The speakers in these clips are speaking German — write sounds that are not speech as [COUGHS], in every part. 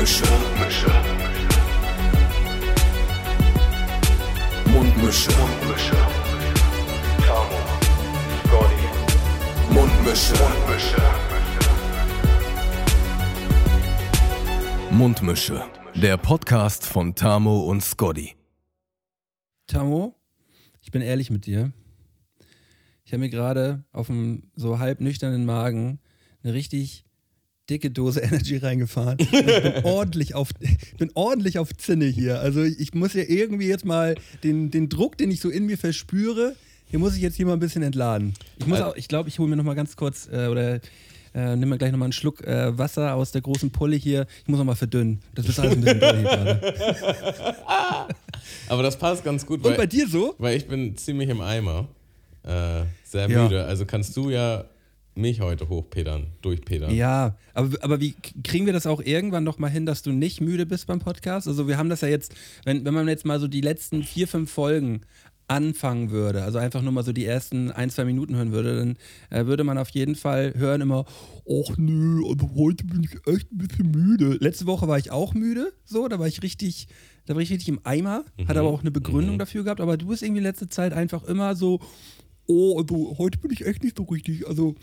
Mundmische. Mundmische. Mundmische. Mundmische. Tamo. Scotty. Mundmische. Mundmische. Mundmische. Der Podcast von Tamo und Scotty. Tamo, ich bin ehrlich mit dir. Ich habe mir gerade auf einem so halb nüchternen Magen eine richtig dicke Dose [LAUGHS] Energy reingefahren. [LAUGHS] Ich bin ordentlich auf, bin ordentlich auf Zinne hier. Also ich muss ja irgendwie jetzt mal den, den Druck, den ich so in mir verspüre, den muss ich jetzt hier mal ein bisschen entladen. Ich muss auch, ich glaube, ich hole mir noch mal ganz kurz äh, oder äh, nimm mir gleich noch mal einen Schluck äh, Wasser aus der großen Pulle hier. Ich muss noch mal verdünnen. Das ist alles ein bisschen doll hier gerade. Aber das passt ganz gut, Und weil, bei dir so? weil ich bin ziemlich im Eimer. Äh, sehr Ja. müde. Also kannst du ja mich heute hochpedern, durchpedern. Ja, aber, aber wie kriegen wir das auch irgendwann noch mal hin, dass du nicht müde bist beim Podcast? Also wir haben das ja jetzt, wenn, wenn man jetzt mal so die letzten vier, fünf Folgen anfangen würde, also einfach nur mal so die ersten ein, zwei Minuten hören würde, dann äh, würde man auf jeden Fall hören immer, ach nö, also heute bin ich echt ein bisschen müde. Letzte Woche war ich auch müde, so, da war ich richtig, da war ich richtig im Eimer, hatte aber auch eine Begründung dafür gehabt, aber du bist irgendwie letzte Zeit einfach immer so, oh, also heute bin ich echt nicht so richtig, also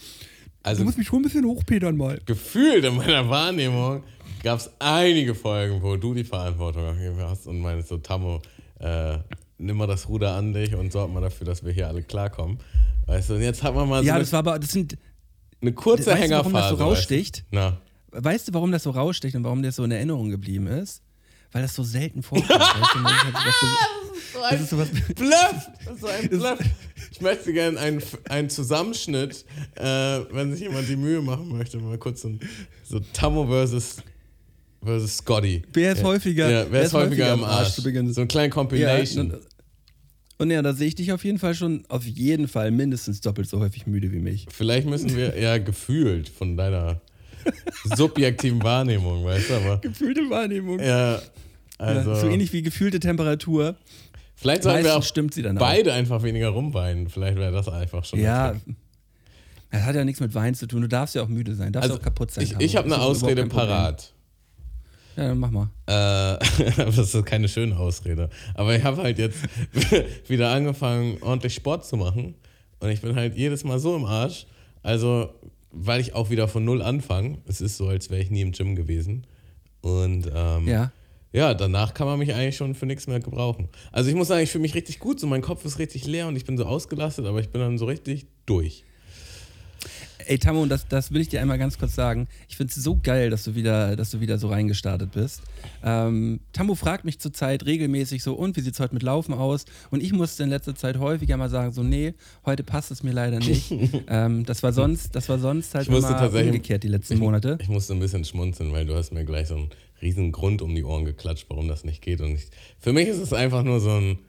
Also du musst mich schon ein bisschen hochpedern mal. gefühlt in meiner Wahrnehmung gab es einige Folgen, wo du die Verantwortung hast und meinst so, Tammo, äh, nimm mal das Ruder an dich und sorg mal dafür, dass wir hier alle klarkommen. Weißt du, und jetzt hat man mal so Ja, eine, das war aber, das sind, eine kurze weißt du, Hängerphase. warum das so weißt du? raussticht? Na, weißt du, warum das so raussticht und warum das so in Erinnerung geblieben ist? Weil das so selten vorkommt. weißt du, man [LAUGHS] hat was- das ist sowas, Bluff! Das ist so ein Bluff. Ich möchte gerne einen, einen Zusammenschnitt, äh, wenn sich jemand die Mühe machen möchte, mal kurz so, ein- so Tammo versus, versus Scotty. Wer ist ja. häufiger- Ja, wer, ist häufiger am Arsch? zu Beginn? So eine kleine ja, Compilation. und, und ja, da sehe ich dich auf jeden Fall schon, auf jeden Fall mindestens doppelt so häufig müde wie mich. Vielleicht müssen wir ja gefühlt von deiner subjektiven Wahrnehmung, weißt du, aber Gefühlte Wahrnehmung. ja, also so ähnlich wie gefühlte Temperatur. Vielleicht sollten wir auch stimmt sie dann auch. beide einfach weniger rumweinen. Vielleicht wäre das einfach schon Ja. Das hat ja nichts mit Wein zu tun. Du darfst ja auch müde sein, darfst Also, auch kaputt sein. ich, ich habe Das eine Ausrede parat. Ja, dann mach mal. Äh, [LAUGHS] das ist keine schöne Ausrede. Aber ich habe halt jetzt [LAUGHS] wieder angefangen, ordentlich Sport zu machen. Und ich bin halt jedes Mal so im Arsch. Also, weil ich auch wieder von Null anfange. Es ist so, als wäre ich nie im Gym gewesen. Und ähm, Ja. Ja, danach kann man mich eigentlich schon für nichts mehr gebrauchen. Also ich muss sagen, ich fühle mich richtig gut. So mein Kopf ist richtig leer und ich bin so ausgelastet, aber ich bin dann so richtig durch. Ey, Tammo, und das, das will ich dir einmal ganz kurz sagen. Ich finde es so geil, dass du wieder, dass du wieder so reingestartet bist. Ähm, Tammo fragt mich zurzeit regelmäßig so, und wie sieht es heute mit Laufen aus? Und ich musste in letzter Zeit häufiger mal sagen, so, nee, heute passt es mir leider nicht. [LAUGHS] ähm, das war sonst, das war sonst halt Ich immer umgekehrt die letzten Monate. Ich musste ein bisschen schmunzeln, weil du hast mir gleich so einen riesen Grund um die Ohren geklatscht, warum das nicht geht. Und ich, für mich ist es einfach nur so ein,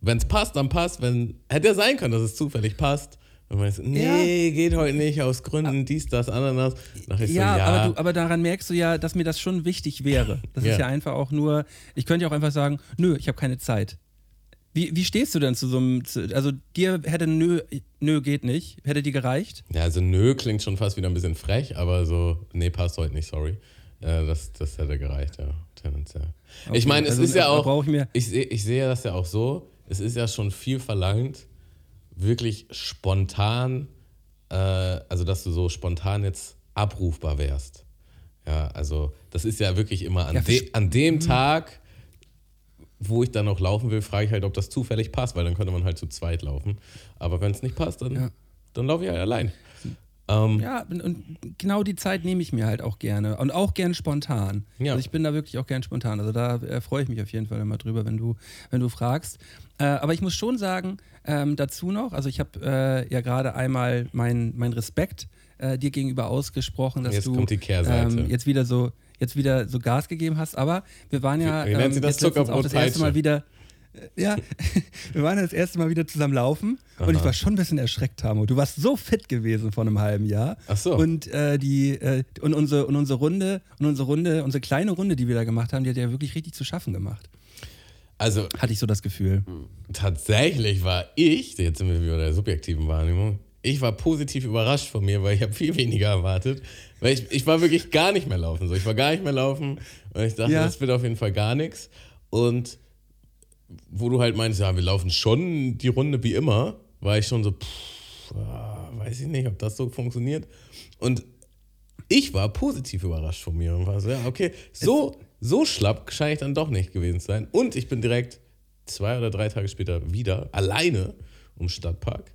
wenn es passt, dann passt. Wenn, hätte ja sein können, dass es zufällig passt. Und man ist, nee, geht heute nicht, aus Gründen dies, das, ich Ja, so, ja, Aber, du, aber daran merkst du ja, dass mir das schon wichtig wäre. Das Ja. ist ja einfach auch nur, ich könnte ja auch einfach sagen, nö, ich habe keine Zeit. Wie, wie stehst du denn zu so einem, also dir hätte nö, nö geht nicht, hätte dir gereicht? ja, also nö klingt schon fast wieder ein bisschen frech, aber so, nee, passt heute nicht, sorry. Äh, das, das hätte gereicht, ja, tendenziell. Okay, Ich meine, es also, ist ja auch, ich mir- ich, ich sehe das ja auch so, es ist ja schon viel verlangt, wirklich spontan, äh, also dass du so spontan jetzt abrufbar wärst. Ja, also das ist ja wirklich immer an, Ja, de, an dem Tag, wo ich dann noch laufen will, frage ich halt, ob das zufällig passt, weil dann könnte man halt zu zweit laufen. Aber wenn es nicht passt, dann, Ja. dann laufe ich halt allein. Ähm, Ja, und, und genau die Zeit nehme ich mir halt auch gerne. Und auch gern spontan. Ja. Also ich bin da wirklich auch gern spontan. Also da äh, freue ich mich auf jeden Fall immer drüber, wenn du, wenn du fragst. Äh, aber ich muss schon sagen, ähm, dazu noch, also ich habe äh, ja gerade einmal meinen mein Respekt äh, dir gegenüber ausgesprochen, dass Jetzt du ähm, jetzt wieder so jetzt wieder so Gas gegeben hast. Aber wir waren ja nennt sie das? jetzt auch das erste. Mal wieder ja, [LAUGHS] wir waren das erste Mal wieder zusammen laufen und ich war schon ein bisschen erschreckt, Tamo. Du warst so fit gewesen vor einem halben Jahr. Ach so. Und äh, die äh, und unsere und unsere Runde und unsere Runde, unsere kleine Runde, die wir da gemacht haben, die hat ja wirklich richtig zu schaffen gemacht. Also Hatte ich so das Gefühl. tatsächlich war ich, jetzt sind wir wieder bei der subjektiven Wahrnehmung, ich war positiv überrascht von mir, weil ich habe viel weniger erwartet. Weil ich, ich war wirklich gar nicht mehr laufen. So. Ich war gar nicht mehr laufen und ich dachte, Ja. das wird auf jeden Fall gar nichts. Und wo du halt meinst, ja, wir laufen schon die Runde wie immer, war ich schon so, pff, ah, weiß ich nicht, ob das so funktioniert. Und ich war positiv überrascht von mir und war so, ja, okay, so, so schlapp scheine ich dann doch nicht gewesen zu sein. Und ich bin direkt zwei oder drei Tage später wieder alleine um Stadtpark.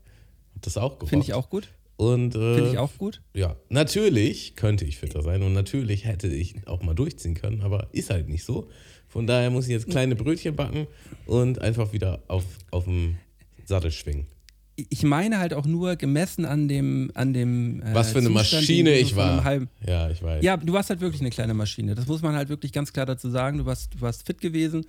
Hab das auch gerockt. Finde ich auch gut. Und, äh, Finde ich auch gut. Ja, natürlich könnte ich fitter sein und natürlich hätte ich auch mal durchziehen können, aber ist halt nicht so. Von daher muss ich jetzt kleine Brötchen backen und einfach wieder auf, auf dem Sattel schwingen. Ich meine halt auch nur gemessen an dem, an dem. äh, Was für eine Zustand, Maschine ich war. halben- Ja, ich weiß. Ja, du warst halt wirklich eine kleine Maschine. Das muss man halt wirklich ganz klar dazu sagen. Du warst, du warst fit gewesen,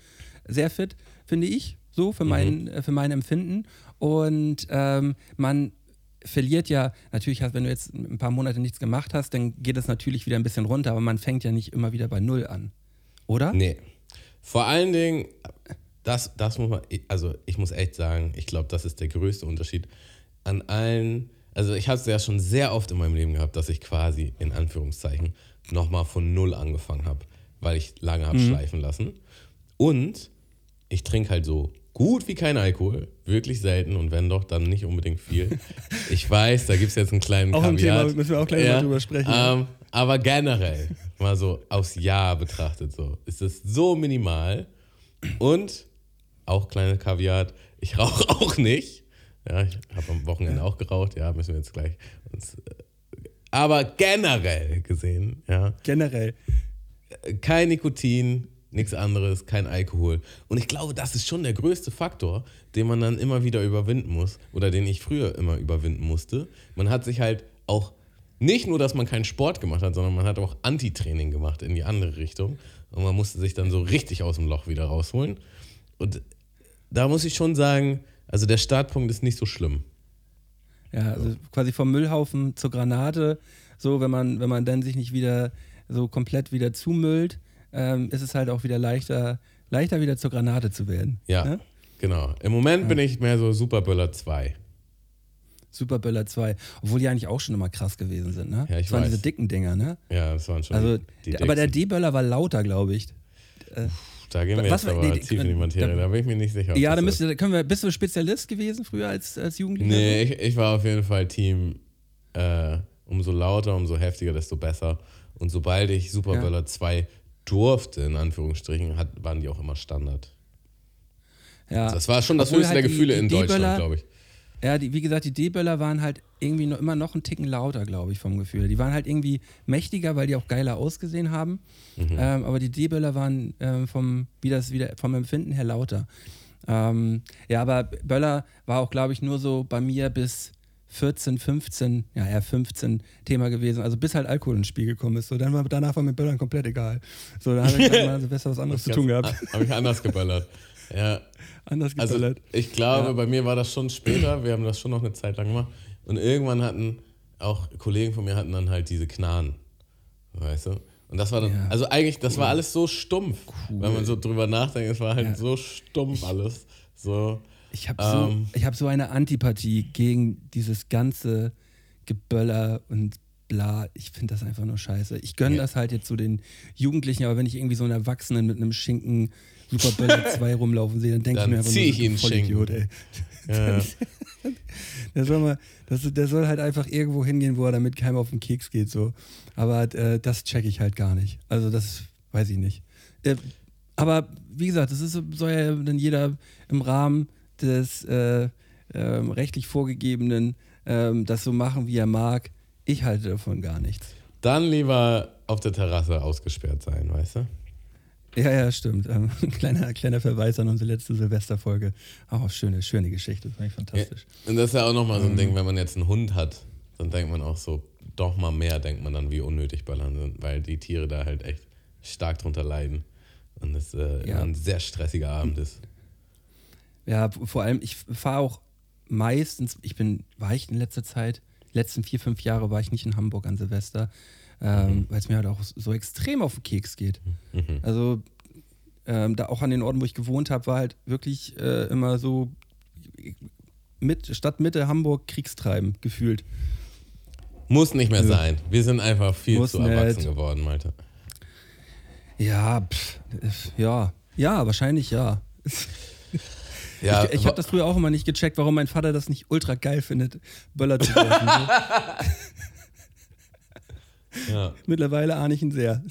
sehr fit, finde ich, so für, mein, äh, für mein Empfinden. Und ähm, man verliert ja, natürlich, wenn du jetzt ein paar Monate nichts gemacht hast, dann geht es natürlich wieder ein bisschen runter, aber man fängt ja nicht immer wieder bei Null an. Oder? Nee. Vor allen Dingen, das, das muss man, also ich muss echt sagen, ich glaube, das ist der größte Unterschied an allen. Also ich habe es ja schon sehr oft in meinem Leben gehabt, dass ich quasi in Anführungszeichen nochmal von Null angefangen habe, weil ich lange habe schleifen lassen. Und ich trinke halt so gut wie kein Alkohol, wirklich selten und wenn doch, dann nicht unbedingt viel. [LAUGHS] Ich weiß, da gibt es jetzt einen kleinen Auch ein. Thema, müssen wir auch gleich mal drüber sprechen. Ähm, aber generell, mal so aufs Jahr betrachtet, so ist es so minimal und auch kleine Kaviar. Ich rauche [LAUGHS] auch nicht. Ja, ich habe am Wochenende auch geraucht. Ja, müssen wir jetzt gleich uns. äh, Aber generell gesehen, ja, Generell. kein Nikotin, nichts anderes, kein Alkohol. Und ich glaube, das ist schon der größte Faktor, den man dann immer wieder überwinden muss oder den ich früher immer überwinden musste. Man hat sich halt auch nicht nur, dass man keinen Sport gemacht hat, sondern man hat auch Anti-Training gemacht in die andere Richtung. Und man musste sich dann so richtig aus dem Loch wieder rausholen. Und da muss ich schon sagen, also der Startpunkt ist nicht so schlimm. Ja, also quasi vom Müllhaufen zur Granate. So, wenn man, wenn man dann sich nicht wieder so komplett wieder zumüllt, ähm, ist es halt auch wieder leichter, leichter wieder zur Granate zu werden. Ja, Ne? genau. Im Moment bin ich mehr so Superböller 2. Superböller 2. Obwohl die eigentlich auch schon immer krass gewesen sind, ne? Ja, ich das waren weiß. diese dicken Dinger, ne? Ja, das waren schon Also, die aber der. D-Böller war lauter, glaube ich. Da gehen wir Was jetzt war- aber nee, die- tief in die Materie, da- da bin ich mir nicht sicher. Ja, da so müsste, da können wir, bist du Spezialist gewesen früher als, als Jugendlicher? Nee, ich, ich war auf jeden Fall Team, äh, umso lauter, umso heftiger, desto besser. Und sobald ich Superböller 2 durfte, in Anführungsstrichen, hat, waren die auch immer Standard. Ja. Das war schon das Obwohl höchste halt der die- Gefühle die in Deutschland, glaube ich. Ja, die, wie gesagt, die D-Böller waren halt irgendwie noch, immer noch einen Ticken lauter, glaube ich, vom Gefühl. Die waren halt irgendwie mächtiger, weil die auch geiler ausgesehen haben. Mhm. Ähm, aber die D-Böller waren ähm, vom, wie das wieder, vom Empfinden her lauter. Ähm, ja, aber Böller war auch, glaube ich, nur so bei mir bis 14, 15, ja, eher 15 Thema gewesen. Also bis halt Alkohol ins Spiel gekommen ist. So, dann war, danach war mir Böllern komplett egal. So, da habe ich dann [LAUGHS] mal besser was anderes zu tun gehabt. Habe ich anders geböllert. [LAUGHS] Ja, Anders also geböllert. ich glaube, Ja. bei mir war das schon später. Wir haben das schon noch eine Zeit lang gemacht. Und irgendwann hatten auch Kollegen von mir hatten dann halt diese Knarren. Weißt du? Und das war dann, Ja. also eigentlich, das war alles so stumpf. Wenn man so drüber nachdenkt, es war halt Ja. so stumpf alles. So. Ich habe so, Ähm. ich hab so eine Antipathie gegen dieses ganze Geböller und bla. Ich finde das einfach nur scheiße. Ich gönne Ja. das halt jetzt so den Jugendlichen, aber wenn ich irgendwie so einen Erwachsenen mit einem Schinken Superböller 2 [LAUGHS] rumlaufen sehe, dann denke ich mir einfach zieh ich ihn Vollidiot, ey. [LAUGHS] Ja. Der soll, mal, das, der soll halt einfach irgendwo hingehen, wo er damit keinem auf den Keks geht. So. Aber äh, das checke ich halt gar nicht. Also das weiß ich nicht. Äh, aber wie gesagt, das ist, so- soll ja dann jeder im Rahmen des äh, ähm, rechtlich vorgegebenen ähm, das so machen, wie er mag. Ich halte davon gar nichts. Dann lieber auf der Terrasse ausgesperrt sein, weißt du? Ja, ja, stimmt. Ähm, [LAUGHS] kleiner, kleiner Verweis an unsere letzte Silvesterfolge. Auch schöne, schöne Geschichte. Fand ich fantastisch. Und das ist ja auch nochmal Ähm. so ein Ding, wenn man jetzt einen Hund hat, dann denkt man auch so, doch mal mehr denkt man dann, wie unnötig Böllern sind, weil die Tiere da halt echt stark drunter leiden. Und es äh, Ja. ein sehr stressiger Abend ist. Ja, vor allem, ich fahre auch meistens, ich bin, war ich in letzter Zeit, letzten vier, fünf Jahre war ich nicht in Hamburg an Silvester, ähm, weil es mir halt auch so extrem auf den Keks geht. Mhm. Also ähm, da auch an den Orten, wo ich gewohnt habe, war halt wirklich äh, immer so mit, Stadtmitte Hamburg Kriegstreiben gefühlt. Muss nicht mehr Nö. sein. Wir sind einfach viel Muss zu nicht. erwachsen geworden, Malte. Ja, pff, ja, ja, wahrscheinlich ja. [LAUGHS] Ja, ich ich habe das früher auch immer nicht gecheckt, warum mein Vater das nicht ultra geil findet, Böller zu werfen. [LAUGHS] ja, [LAUGHS] Mittlerweile ahne ich ihn sehr.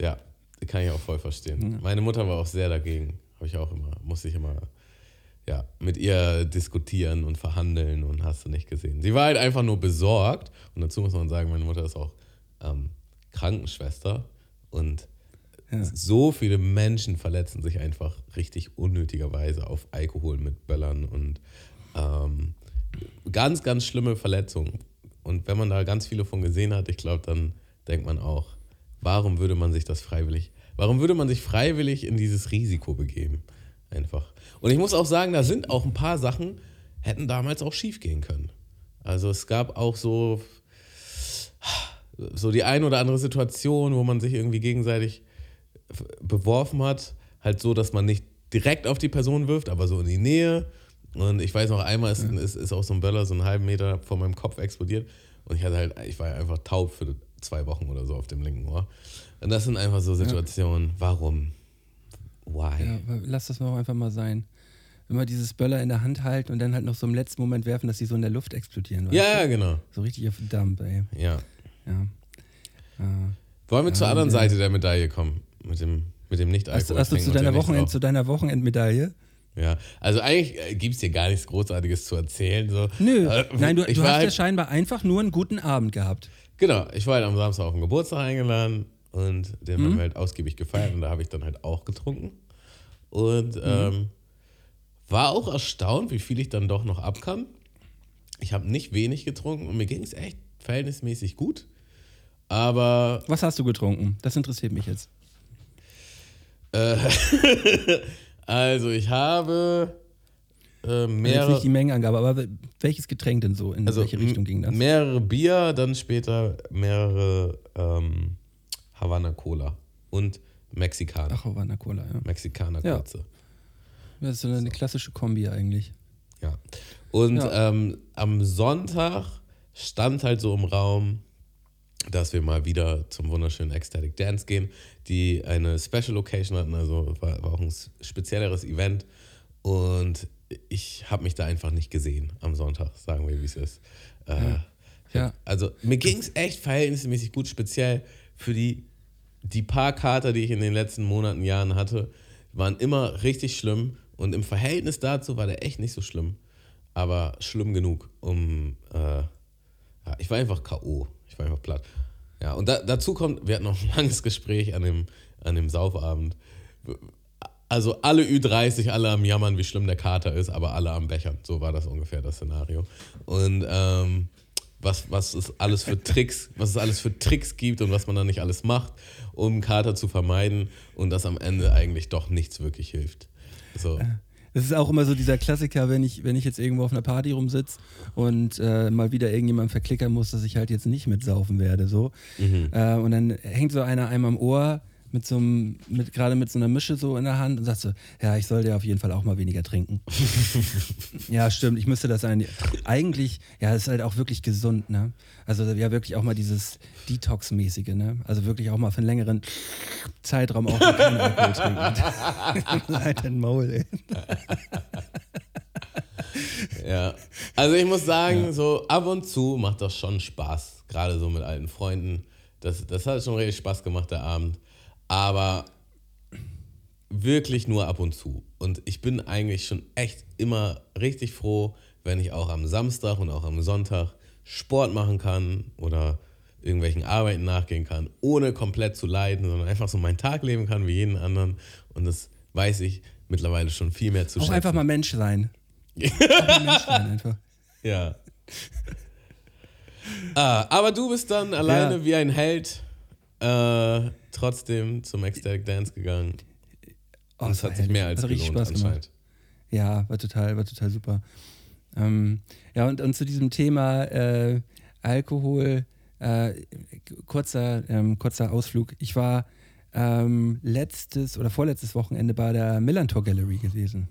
ja, kann ich auch voll verstehen. Meine Mutter war auch sehr dagegen. Habe ich auch immer, musste ich immer ja, mit ihr diskutieren und verhandeln und hast du nicht gesehen. Sie war halt einfach nur besorgt und dazu muss man sagen, meine Mutter ist auch ähm, Krankenschwester und Ja. so viele Menschen verletzen sich einfach richtig unnötigerweise auf Alkohol mit Böllern und ähm, ganz, ganz schlimme Verletzungen. Und wenn man da ganz viele von gesehen hat, ich glaube, dann denkt man auch, warum würde man sich das freiwillig, warum würde man sich freiwillig in dieses Risiko begeben? Einfach. Und ich muss auch sagen, da sind auch ein paar Sachen, hätten damals auch schief gehen können. Also es gab auch so, so die ein oder andere Situation, wo man sich irgendwie gegenseitig beworfen hat, halt so, dass man nicht direkt auf die Person wirft, aber so in die Nähe. Und ich weiß noch, einmal ist, ist, ist auch so ein Böller so einen halben Meter vor meinem Kopf explodiert. Und ich hatte halt, ich war einfach taub für zwei Wochen oder so auf dem linken Ohr. Und das sind einfach so Situationen, warum? Why? Ja, lass das doch einfach mal sein. Immer dieses Böller in der Hand halten und dann halt noch so im letzten Moment werfen, dass die so in der Luft explodieren. Ja, du? genau. So richtig auf Dump, ey. Ja. Ja. Ja. Wollen wir zur Ja, anderen ja. Seite der Medaille kommen? Mit dem, mit dem nicht Hast, hast du zu deiner, Wochenend, zu deiner Wochenendmedaille? Ja, also eigentlich äh, gibt es hier gar nichts Großartiges zu erzählen. So. Nö. Äh, Nein, du, du hast ja halt, scheinbar einfach nur einen guten Abend gehabt. Genau, ich war halt am Samstag auf den Geburtstag eingeladen und den Mhm. haben wir halt ausgiebig gefeiert und da habe ich dann halt auch getrunken. Und Mhm. ähm, war auch erstaunt, wie viel ich dann doch noch ab kann. Ich habe nicht wenig getrunken und mir ging es echt verhältnismäßig gut. Aber Was hast du getrunken? Das interessiert mich jetzt. [LAUGHS] also ich habe äh, Jetzt mehrere, nicht die Mengenangabe, aber welches Getränk denn so? In also welche Richtung ging das? mehrere Bier, dann später mehrere ähm, Havana Cola und Mexikaner. Ach, Havana Cola, ja. Mexikaner Ja. kurze. Das ist so eine klassische Kombi eigentlich. Ja. Und Ja. Ähm, am Sonntag stand halt so im Raum, dass wir mal wieder zum wunderschönen Ecstatic Dance gehen, die eine Special Location hatten, also war, war auch ein spezielleres Event. Und ich habe mich da einfach nicht gesehen am Sonntag, sagen wir, wie es ist. Äh, Ja. also mir ging es echt verhältnismäßig gut, speziell für die, die paar Kater, die ich in den letzten Monaten, Jahren hatte, waren immer richtig schlimm. Und im Verhältnis dazu war der echt nicht so schlimm. Aber schlimm genug, um. Äh, ja, ich war einfach K.O. Ich war einfach platt. Ja, und da, dazu kommt, wir hatten noch ein langes Gespräch an dem, an dem Saufabend. Also alle Ü30, alle am Jammern, wie schlimm der Kater ist, aber alle am Bechern. So war das ungefähr das Szenario. Und ähm, was, was es alles für Tricks, [LAUGHS] was es alles für Tricks gibt und was man dann nicht alles macht, um Kater zu vermeiden und dass am Ende eigentlich doch nichts wirklich hilft. So. Das ist auch immer so dieser Klassiker, wenn ich, wenn ich jetzt irgendwo auf einer Party rumsitze und äh, mal wieder irgendjemand verklickern muss, dass ich halt jetzt nicht mitsaufen werde. So. Äh, und dann hängt so einer einem am Ohr mit so einem, mit, gerade mit so einer Mische so in der Hand und sagt so, ja, ich sollte ja auf jeden Fall auch mal weniger trinken. [LAUGHS] ja, stimmt, ich müsste das ein. Eigentlich, ja, ist halt auch wirklich gesund, ne? Also ja, wirklich auch mal dieses Detox-mäßige, ne? Also wirklich auch mal für einen längeren Zeitraum auch mal keinen Alkohol [LAUGHS] trinken. [LAUGHS] halt den Maul, ey. Ja, also ich muss sagen, so ab und zu macht das schon Spaß, gerade so mit alten Freunden. Das, das hat schon richtig Spaß gemacht, der Abend. Aber wirklich nur ab und zu. Und ich bin eigentlich schon echt immer richtig froh, wenn ich auch am Samstag und auch am Sonntag Sport machen kann oder irgendwelchen Arbeiten nachgehen kann, ohne komplett zu leiden, sondern einfach so meinen Tag leben kann wie jeden anderen. Und das weiß ich mittlerweile schon viel mehr zu Auch schätzen. einfach mal Mensch sein. [LAUGHS] Auch mal Mensch sein einfach. Ja. ah, aber du bist dann alleine Ja. wie ein Held äh, trotzdem zum Ecstatic Dance gegangen. Oh, Und es hat sich mehr als Hat richtig gelohnt Spaß gemacht. Ja, war total, war total super. Ähm, ja, und, und zu diesem Thema äh, Alkohol, äh, kurzer, ähm, kurzer Ausflug. Ich war ähm, letztes oder vorletztes Wochenende bei der Millantor Gallery gewesen.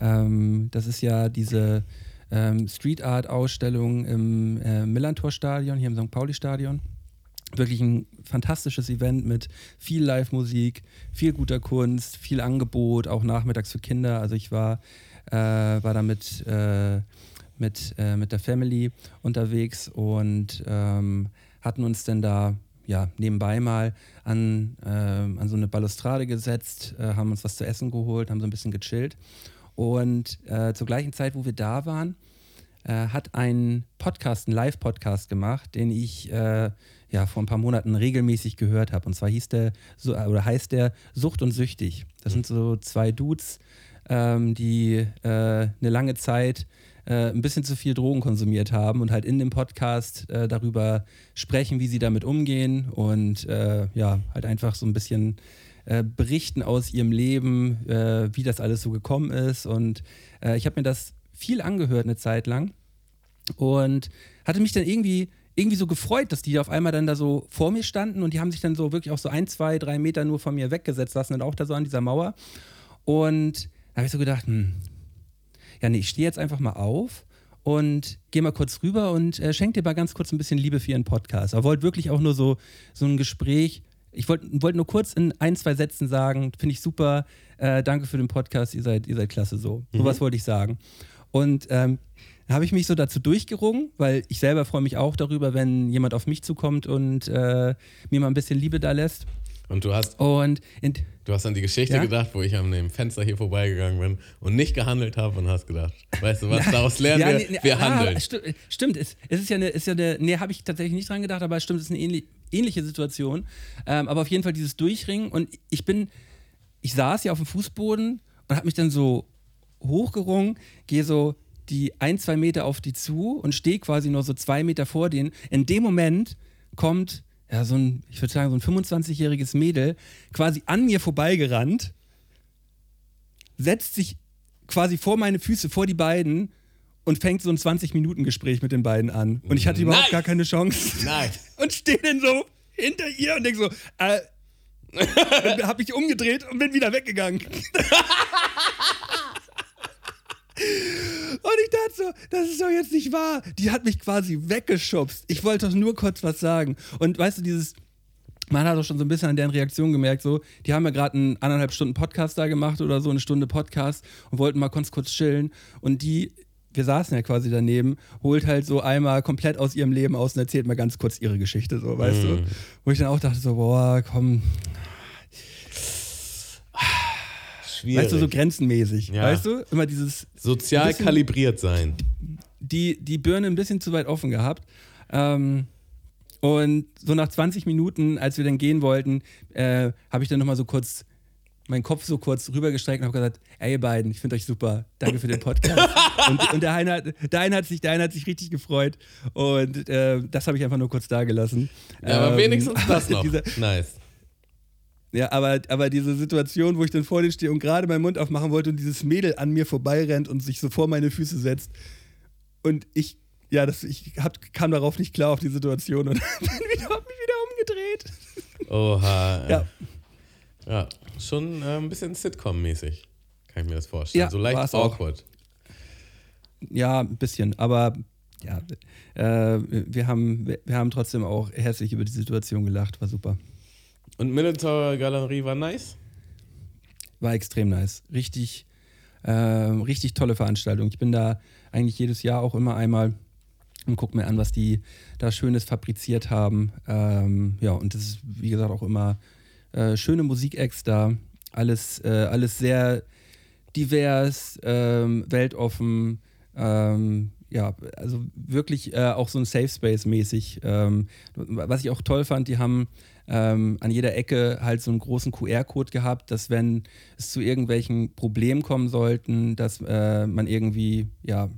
Ähm, das ist ja diese ähm, Street Art Ausstellung im äh, Millantor Stadion, hier im St. Pauli Stadion. Wirklich ein fantastisches Event mit viel Live-Musik, viel guter Kunst, viel Angebot, auch nachmittags für Kinder. Also ich war, äh, war da mit, äh, mit, äh, mit der Family unterwegs und ähm, hatten uns dann da ja, nebenbei mal an, äh, an so eine Balustrade gesetzt, äh, haben uns was zu essen geholt, haben so ein bisschen gechillt. Und äh, zur gleichen Zeit, wo wir da waren, äh, hat ein Podcast, ein Live-Podcast gemacht, den ich äh, ja vor ein paar Monaten regelmäßig gehört habe. Und zwar hieß der so, oder heißt der Sucht und Süchtig. Das sind so zwei Dudes, ähm, die äh, eine lange Zeit äh, ein bisschen zu viel Drogen konsumiert haben und halt in dem Podcast äh, darüber sprechen, wie sie damit umgehen und äh, ja, halt einfach so ein bisschen äh, berichten aus ihrem Leben, äh, wie das alles so gekommen ist. Und äh, ich habe mir das viel angehört eine Zeit lang und hatte mich dann irgendwie irgendwie so gefreut, dass die auf einmal dann da so vor mir standen und die haben sich dann so wirklich auch so ein, zwei, drei Meter nur von mir weggesetzt lassen und auch da so an dieser Mauer. Und da habe ich so gedacht, hm, ja, nee, ich stehe jetzt einfach mal auf und gehe mal kurz rüber und äh, schenke dir mal ganz kurz ein bisschen Liebe für Ihren Podcast. Aber wollte wirklich auch nur so, so ein Gespräch. Ich wollte wollt nur kurz in ein, zwei Sätzen sagen, finde ich super, äh, danke für den Podcast, ihr seid, ihr seid klasse so. Mhm. Sowas wollte ich sagen. Und ähm, da habe ich mich so dazu durchgerungen, weil ich selber freue mich auch darüber, wenn jemand auf mich zukommt und äh, mir mal ein bisschen Liebe da lässt. Und du hast, Und in, du hast an die Geschichte Ja? gedacht, wo ich an dem Fenster hier vorbeigegangen bin und nicht gehandelt habe und hast gedacht, weißt du was, daraus lernen Ja, wir, nee, nee, wir ah, handeln. sti stimmt, es, es ist ja eine, ist ja eine, nee, habe ich tatsächlich nicht dran gedacht, aber es stimmt, es ist eine ähnlich, ähnliche Situation. Ähm, aber auf jeden Fall dieses Durchringen und ich bin, ich saß ja auf dem Fußboden und habe mich dann so hochgerungen, gehe so die ein, zwei Meter auf die zu und stehe quasi nur so zwei Meter vor denen. In dem Moment kommt ja so ein, ich würde sagen, so ein 25-jähriges Mädel quasi an mir vorbeigerannt, setzt sich quasi vor meine Füße, vor die beiden und fängt so ein 20-Minuten-Gespräch mit den beiden an. Und ich hatte überhaupt Nice. gar keine Chance. Nein. [LAUGHS] Und stehe dann so hinter ihr und denke so, äh, [LAUGHS] hab mich umgedreht und bin wieder weggegangen. [LAUGHS] Und ich dachte so, das ist doch jetzt nicht wahr. Die hat mich quasi weggeschubst. Ich wollte doch nur kurz was sagen. Und weißt du, dieses, man hat auch schon so ein bisschen an deren Reaktion gemerkt, so, die haben ja gerade einen anderthalb Stunden Podcast da gemacht oder so, eine Stunde Podcast und wollten mal kurz kurz chillen. Und die, wir saßen ja quasi daneben, holt halt so einmal komplett aus ihrem Leben aus und erzählt mal ganz kurz ihre Geschichte, so, weißt du? Wo ich dann auch dachte, so, boah, komm, Schwierig. weißt du, so grenzenmäßig, Ja. weißt du? Immer dieses Sozial bisschen- kalibriert sein. die, die Birne ein bisschen zu weit offen gehabt. Ähm, und so nach 20 Minuten, als wir dann gehen wollten, äh, habe ich dann nochmal so kurz meinen Kopf so kurz rübergestreckt und habe gesagt, ey ihr beiden, ich finde euch super, danke für den Podcast. [LAUGHS] und, und der, eine hat, der, eine hat sich, der eine hat sich richtig gefreut und äh, das habe ich einfach nur kurz da gelassen. Ja, aber Ähm, wenigstens das [LAUGHS] noch. Diese, nice. Ja, aber, aber diese Situation, wo ich dann vor denen stehe und gerade meinen Mund aufmachen wollte und dieses Mädel an mir vorbeirennt und sich so vor meine Füße setzt und ich, ja, das, ich hab, kam darauf nicht klar auf die Situation und [LAUGHS] bin wieder, hab mich wieder umgedreht. Oha. Ja. Ja, schon äh, ein bisschen Sitcom-mäßig. Kann ich mir das vorstellen. Ja, so leicht war's auch. awkward. Ja, ein bisschen, aber ja, äh, wir, haben, wir haben trotzdem auch herzlich über die Situation gelacht, war super. Und Millentor Galerie war nice? War extrem nice. Richtig, ähm, richtig tolle Veranstaltung. Ich bin da eigentlich jedes Jahr auch immer einmal und gucke mir an, was die da Schönes fabriziert haben. Ähm, ja, und das ist, wie gesagt, auch immer äh, schöne Musikacts da. Alles, äh, alles sehr divers, ähm, weltoffen. Ähm, ja, also wirklich äh, auch so ein Safe Space mäßig. Ähm, was ich auch toll fand, die haben ähm, an jeder Ecke halt so einen großen QR-Code gehabt, dass wenn es zu irgendwelchen Problemen kommen sollten, dass äh, man irgendwie, ja,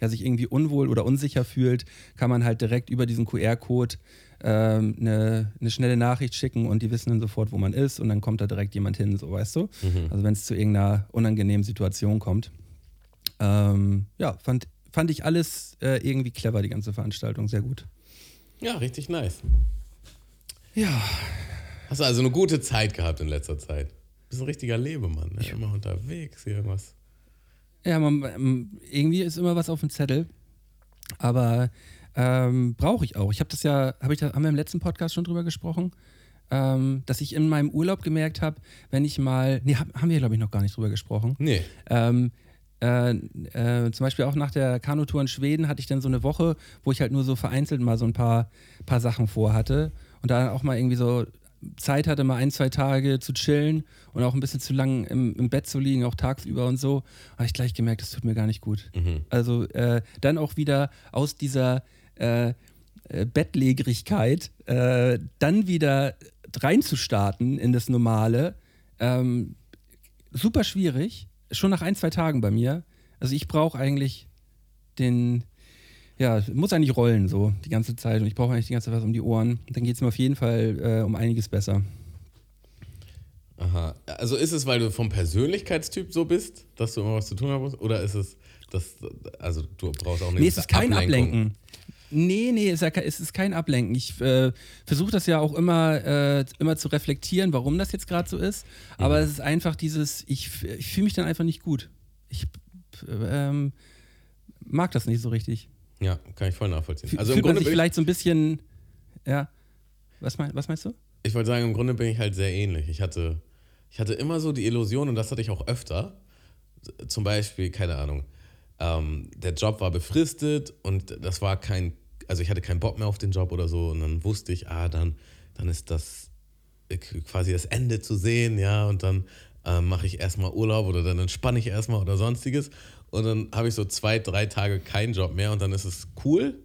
ja, sich irgendwie unwohl oder unsicher fühlt, kann man halt direkt über diesen QR-Code ähm, eine, eine schnelle Nachricht schicken und die wissen dann sofort, wo man ist und dann kommt da direkt jemand hin, so weißt du. Also wenn es zu irgendeiner unangenehmen Situation kommt. Ähm, ja, fand, fand ich alles äh, irgendwie clever, die ganze Veranstaltung, sehr gut. Ja, richtig nice. Ja, Hast du also eine gute Zeit gehabt in letzter Zeit? Bist ein richtiger Lebemann, ne? Immer unterwegs, irgendwas Ja, man, ähm, irgendwie ist immer was auf dem Zettel. Aber ähm, brauche ich auch. Ich habe das ja, hab ich da, haben wir im letzten Podcast schon drüber gesprochen, ähm, dass ich in meinem Urlaub gemerkt habe, wenn ich mal, nee, hab, haben wir glaube ich noch gar nicht drüber gesprochen. Nee. Ähm, äh, äh, zum Beispiel auch nach der Kanutour in Schweden hatte ich dann so eine Woche, wo ich halt nur so vereinzelt mal so ein paar, paar Sachen vorhatte und da auch mal irgendwie so Zeit hatte, mal ein, zwei Tage zu chillen und auch ein bisschen zu lang im, im Bett zu liegen, auch tagsüber und so, habe ich gleich gemerkt, das tut mir gar nicht gut. Mhm. Also äh, dann auch wieder aus dieser äh, äh, Bettlägerigkeit äh, dann wieder reinzustarten in das Normale, ähm, super schwierig. Schon nach ein, zwei Tagen bei mir. Also ich brauche eigentlich den, ja, muss eigentlich rollen so die ganze Zeit und ich brauche eigentlich die ganze Zeit was um die Ohren. Dann geht es mir auf jeden Fall äh, um einiges besser. Aha. Also ist es, weil du vom Persönlichkeitstyp so bist, dass du immer was zu tun haben musst? Oder ist es, dass, also du brauchst auch eine Nee, es ist kein Ablenkung? Ablenken. Nee, nee, es ist, ja ke- es ist kein Ablenken. Ich äh, versuche das ja auch immer, äh, immer zu reflektieren, warum das jetzt gerade so ist. Aber Mhm. es ist einfach dieses, ich, ich fühle mich dann einfach nicht gut. Ich ähm, mag das nicht so richtig. Ja, kann ich voll nachvollziehen. Also im Fühlt man Grunde sich bin ich, vielleicht so ein bisschen, ja, was, mein, was meinst du? ich wollte sagen, im Grunde bin ich halt sehr ähnlich. Ich hatte, ich hatte immer so die Illusion, und das hatte ich auch öfter, zum Beispiel, keine Ahnung, ähm, der Job war befristet und das war kein, also ich hatte keinen Bock mehr auf den Job oder so und dann wusste ich, ah, dann, dann ist das äh, quasi das Ende zu sehen, ja, und dann ähm, mache ich erstmal Urlaub oder dann entspanne ich erstmal oder sonstiges und dann habe ich so zwei, drei Tage keinen Job mehr und dann ist es cool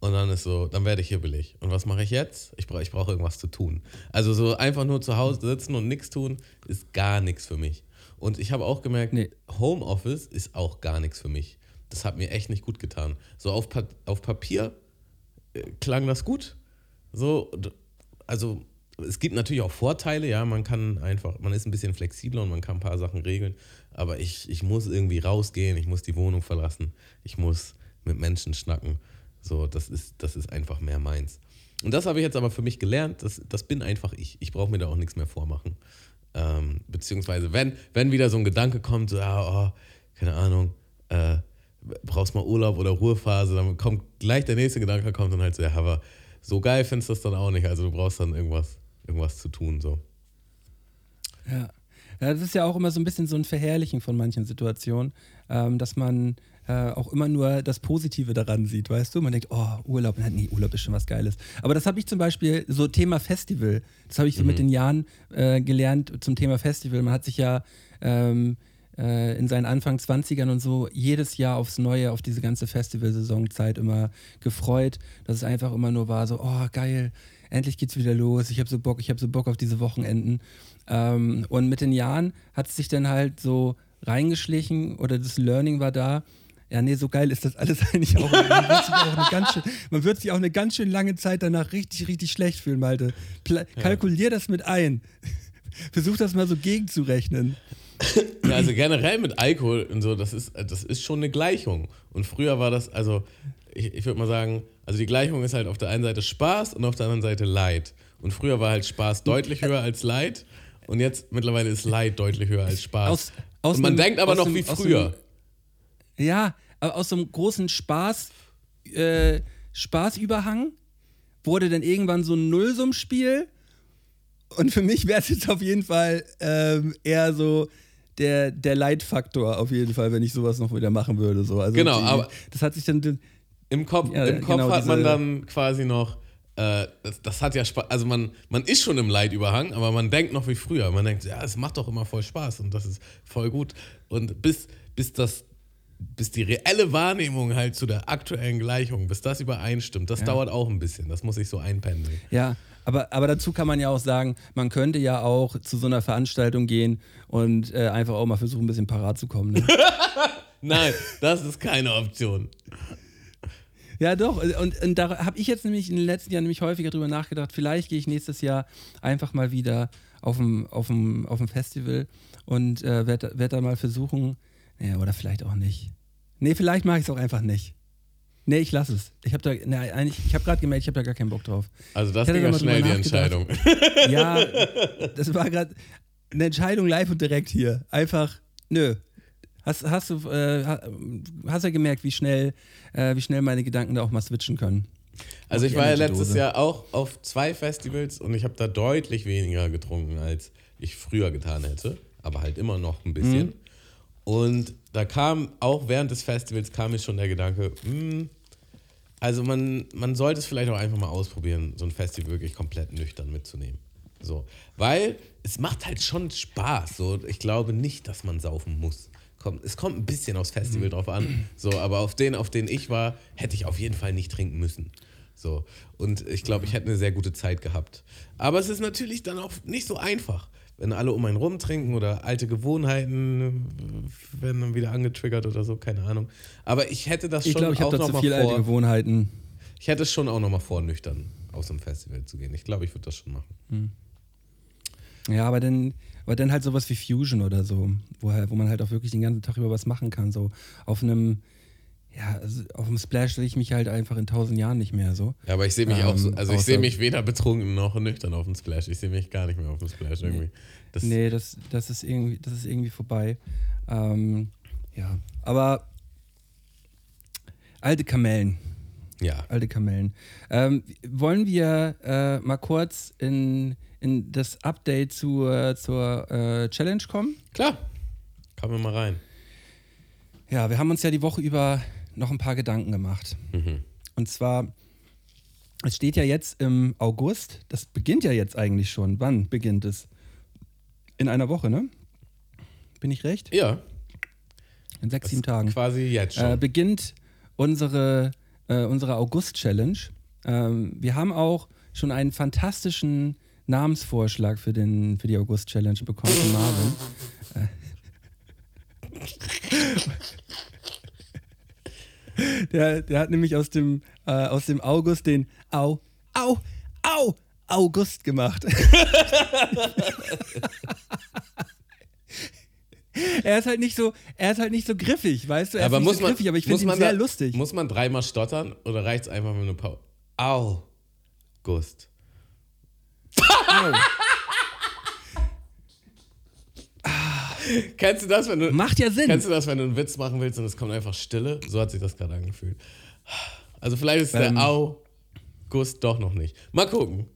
und dann ist so, dann werde ich hibbelig. Und was mache ich jetzt? Ich brauche ich brauch irgendwas zu tun. Also so einfach nur zu Hause sitzen und nichts tun, ist gar nichts für mich. Und ich habe auch gemerkt, Nee. Homeoffice ist auch gar nichts für mich. Das hat mir echt nicht gut getan. So auf, Pa- auf Papier äh, klang das gut. So, also es gibt natürlich auch Vorteile, ja, man kann einfach, man ist ein bisschen flexibler und man kann ein paar Sachen regeln, aber ich, ich muss irgendwie rausgehen, ich muss die Wohnung verlassen, ich muss mit Menschen schnacken. So, das ist, das ist einfach mehr meins. Und das habe ich jetzt aber für mich gelernt, das, das bin einfach ich. Ich brauche mir da auch nichts mehr vormachen. Ähm, beziehungsweise, wenn, wenn wieder so ein Gedanke kommt, so, ja, oh, keine Ahnung, äh, brauchst mal Urlaub oder Ruhephase, dann kommt gleich der nächste Gedanke, kommt dann halt so, ja, aber so geil findest du das dann auch nicht. Also du brauchst dann irgendwas, irgendwas zu tun. So. Ja. ja, das ist ja auch immer so ein bisschen so ein Verherrlichen von manchen Situationen, ähm, dass man äh, auch immer nur das Positive daran sieht, weißt du? Man denkt, oh, Urlaub, nee, Urlaub ist schon was Geiles. Aber das habe ich zum Beispiel, so Thema Festival, das habe ich so mit den Jahren äh, gelernt zum Thema Festival. Man hat sich ja ähm, äh, in seinen Anfang 20ern und so jedes Jahr aufs Neue, auf diese ganze Festivalsaisonzeit immer gefreut, dass es einfach immer nur war, so, oh, geil, endlich geht's wieder los, ich habe so Bock, ich habe so Bock auf diese Wochenenden. Ähm, und mit den Jahren hat es sich dann halt so reingeschlichen oder das Learning war da. Ja, nee, so geil ist das alles [LAUGHS] eigentlich auch. Man wird sich auch eine ganz schön, man wird sich auch eine ganz schön lange Zeit danach richtig, richtig schlecht fühlen, Malte. Pla Kalkulier das mit ein. Versuch das mal so gegenzurechnen. Ja, also generell mit Alkohol und so, das ist, das ist schon eine Gleichung. Und früher war das, also ich, ich würde mal sagen, also die Gleichung ist halt auf der einen Seite Spaß und auf der anderen Seite Leid. Und früher war halt Spaß deutlich höher als Leid und jetzt mittlerweile ist Leid deutlich höher als Spaß. Aus- aus und man einem- denkt aber noch einem- wie früher. einem- Ja, aber aus so einem großen Spaß, äh, Spaßüberhang wurde dann irgendwann so ein Nullsummspiel. Und für mich wäre es jetzt auf jeden Fall ähm, eher so der, der Leitfaktor, auf jeden Fall, wenn ich sowas noch wieder machen würde. So. Also Genau, die, aber- Das hat sich dann. Im Kopf, Ja, im Kopf genau, hat man dann quasi noch, äh, das, das hat ja Spaß, also man, man ist schon im Leidüberhang, aber man denkt noch wie früher. Man denkt, ja, es macht doch immer voll Spaß und das ist voll gut. Und bis, bis das, bis die reelle Wahrnehmung halt zu der aktuellen Gleichung, bis das übereinstimmt, das dauert auch ein bisschen. Das muss sich so einpendeln. Ja, aber, aber dazu kann man ja auch sagen, man könnte ja auch zu so einer Veranstaltung gehen und äh, einfach auch mal versuchen, ein bisschen parat zu kommen. Ne? [LAUGHS] Nein, das ist keine Option. Ja, doch. Und, und da habe ich jetzt nämlich in den letzten Jahren nämlich häufiger drüber nachgedacht. Vielleicht gehe ich nächstes Jahr einfach mal wieder auf dem, auf dem, auf dem Festival und äh, werde werd da mal versuchen. Nee, oder vielleicht auch nicht. Nee, vielleicht mache ich es auch einfach nicht. Nee, ich lasse es. Ich habe da, nee, eigentlich, ich habe gerade gemerkt, ich habe da gar keinen Bock drauf. Also das ging ja schnell die Entscheidung. [LAUGHS] Ja, [LAUGHS] das war gerade eine Entscheidung live und direkt hier. Einfach, nö. Hast, hast du äh, ha- hast ja gemerkt, wie schnell, äh, wie schnell meine Gedanken da auch mal switchen können. Also ich war ja letztes Jahr auch auf zwei Festivals und ich habe da deutlich weniger getrunken, als ich früher getan hätte. Aber halt immer noch ein bisschen. Mhm. Und da kam, auch während des Festivals kam mir schon der Gedanke, hm, also man, man sollte es vielleicht auch einfach mal ausprobieren, so ein Festival wirklich komplett nüchtern mitzunehmen. So. Weil es macht halt schon Spaß. So. Ich glaube nicht, dass man saufen muss. Kommt, es kommt ein bisschen aufs Festival Mhm. drauf an. So, aber auf den, auf den ich war, hätte ich auf jeden Fall nicht trinken müssen. So. Und ich glaube, ich hätte eine sehr gute Zeit gehabt. Aber es ist natürlich dann auch nicht so einfach. Wenn alle um einen rum trinken oder alte Gewohnheiten werden dann wieder angetriggert oder so, keine Ahnung. Aber ich hätte das Ich schon ich auch habe da noch mal alte vor. Gewohnheiten. Ich hätte es schon auch noch mal vor, nüchtern aus dem Festival zu gehen. Ich glaube, ich würde das schon machen. Ja, aber dann, aber dann halt sowas wie Fusion oder so, wo, halt, wo man halt auch wirklich den ganzen Tag über was machen kann. So auf einem, ja, also auf dem Splash sehe ich mich halt einfach in tausend Jahren nicht mehr so. Ja, aber ich sehe mich Ähm, auch so, also ich sehe mich weder betrunken noch nüchtern auf dem Splash. Ich sehe mich gar nicht mehr auf dem Splash irgendwie. Das, Nee, das, das, ist irgendwie, das ist irgendwie vorbei. Ähm, ja, aber alte Kamellen, Ja. alte Kamellen. Ähm, wollen wir äh, mal kurz in, in das Update zur, zur äh, Challenge kommen? Klar. Kommen wir mal rein. Ja, wir haben uns ja die Woche über noch ein paar Gedanken gemacht. Mhm. Und zwar, es steht ja jetzt im August, das beginnt ja jetzt eigentlich schon. Wann beginnt es? In einer Woche, ne? Bin ich recht? Ja. In sechs, sieben Tagen. Quasi jetzt schon. Äh, beginnt unsere, äh, unsere August-Challenge. Ähm, wir haben auch schon einen fantastischen Namensvorschlag für, den, für die August-Challenge bekommen von Marvin. [LAUGHS] [LAUGHS] Der, der hat nämlich aus dem, äh, aus dem August den Au, Au, Au, August gemacht. [LAUGHS] Er ist halt nicht so, er ist halt nicht so griffig, weißt du? Er aber ist nicht muss so man, griffig, aber ich finde ihn sehr da- lustig. Muss man dreimal stottern oder reicht es einfach mit einer Pause? Au. Gust. Au. [LAUGHS] Kennst du das, wenn du. Macht ja Sinn. Kennst du das, wenn du einen Witz machen willst und es kommt einfach Stille? So hat sich das gerade angefühlt. Also vielleicht ist Ähm. der Au-Gust doch noch nicht. Mal gucken.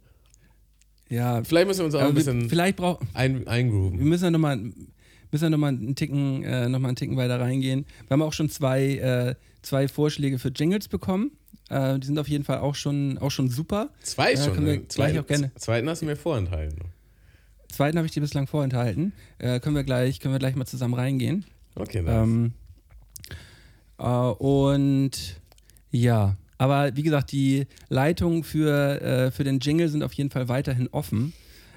ja, Vielleicht müssen wir uns auch ein bisschen vielleicht brauchen ein, wir eingrooven. müssen ja noch mal, müssen ja noch mal einen Ticken, äh, noch mal einen Ticken weiter reingehen. Wir haben auch schon zwei, äh, zwei Vorschläge für Jingles bekommen. Äh, die sind auf jeden Fall auch schon, auch schon super. Zwei Ja, schon. ne? gleich Zweiten, auch gerne- zweiten hast du mir vorenthalten. Zweiten habe ich dir bislang vorenthalten. Äh, können wir gleich, können wir gleich mal zusammen reingehen. Okay, nice. Ähm, äh, und ja, aber wie gesagt, die Leitungen für, äh, für den Jingle sind auf jeden Fall weiterhin offen.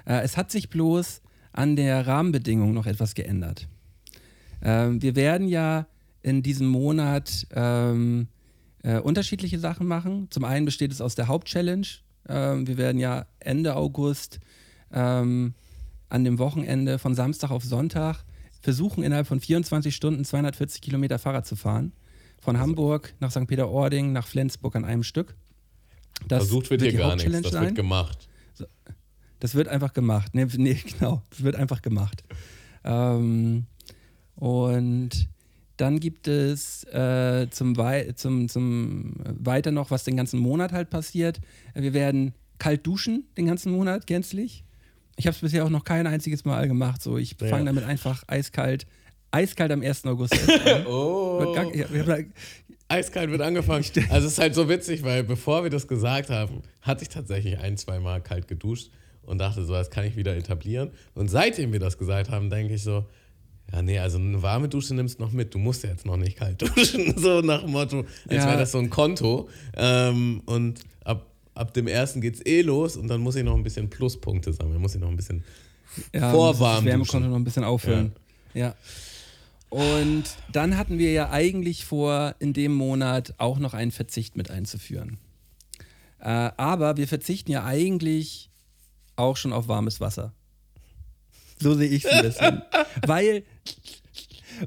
Äh, es hat sich bloß an der Rahmenbedingung noch etwas geändert. Ähm, wir werden ja in diesem Monat ähm, äh, unterschiedliche Sachen machen. Zum einen besteht es aus der Hauptchallenge. Ähm, wir werden ja Ende August ähm, an dem Wochenende von Samstag auf Sonntag versuchen, innerhalb von 24 Stunden 240 Kilometer Fahrrad zu fahren. Von Hamburg nach St. Peter-Ording nach Flensburg an einem Stück. Das Versucht wird hier gar nichts. Das sein. wird gemacht. Das wird einfach gemacht. Nee, nee, [LAUGHS] genau. Das wird einfach gemacht. Ähm, und dann gibt es äh, zum, Wei zum, zum weiter noch, was den ganzen Monat halt passiert. Wir werden kalt duschen den ganzen Monat gänzlich. Ich habe es bisher auch noch kein einziges Mal gemacht. So, ich Ja. fange damit einfach eiskalt, eiskalt am 1. August an. [LAUGHS] Oh. Gar- Eiskalt wird angefangen. Also es ist halt so witzig, weil bevor wir das gesagt haben, hatte ich tatsächlich ein, zwei Mal kalt geduscht und dachte so, das kann ich wieder etablieren. Und seitdem wir das gesagt haben, denke ich so, ja nee, also eine warme Dusche nimmst du noch mit. Du musst ja jetzt noch nicht kalt [LAUGHS] duschen. So nach dem Motto, als Ja. wäre das so ein Konto. Ähm, und ab, ab dem ersten geht's eh los und dann muss ich noch ein bisschen Pluspunkte sammeln. Muss ich noch ein bisschen ja, vorwarm das Wärmekonto noch ein bisschen auffüllen. Ja. Und dann hatten wir ja eigentlich vor, in dem Monat auch noch einen Verzicht mit einzuführen. Äh, aber wir verzichten ja eigentlich auch schon auf warmes Wasser. So sehe ich es ein bisschen. [LAUGHS] weil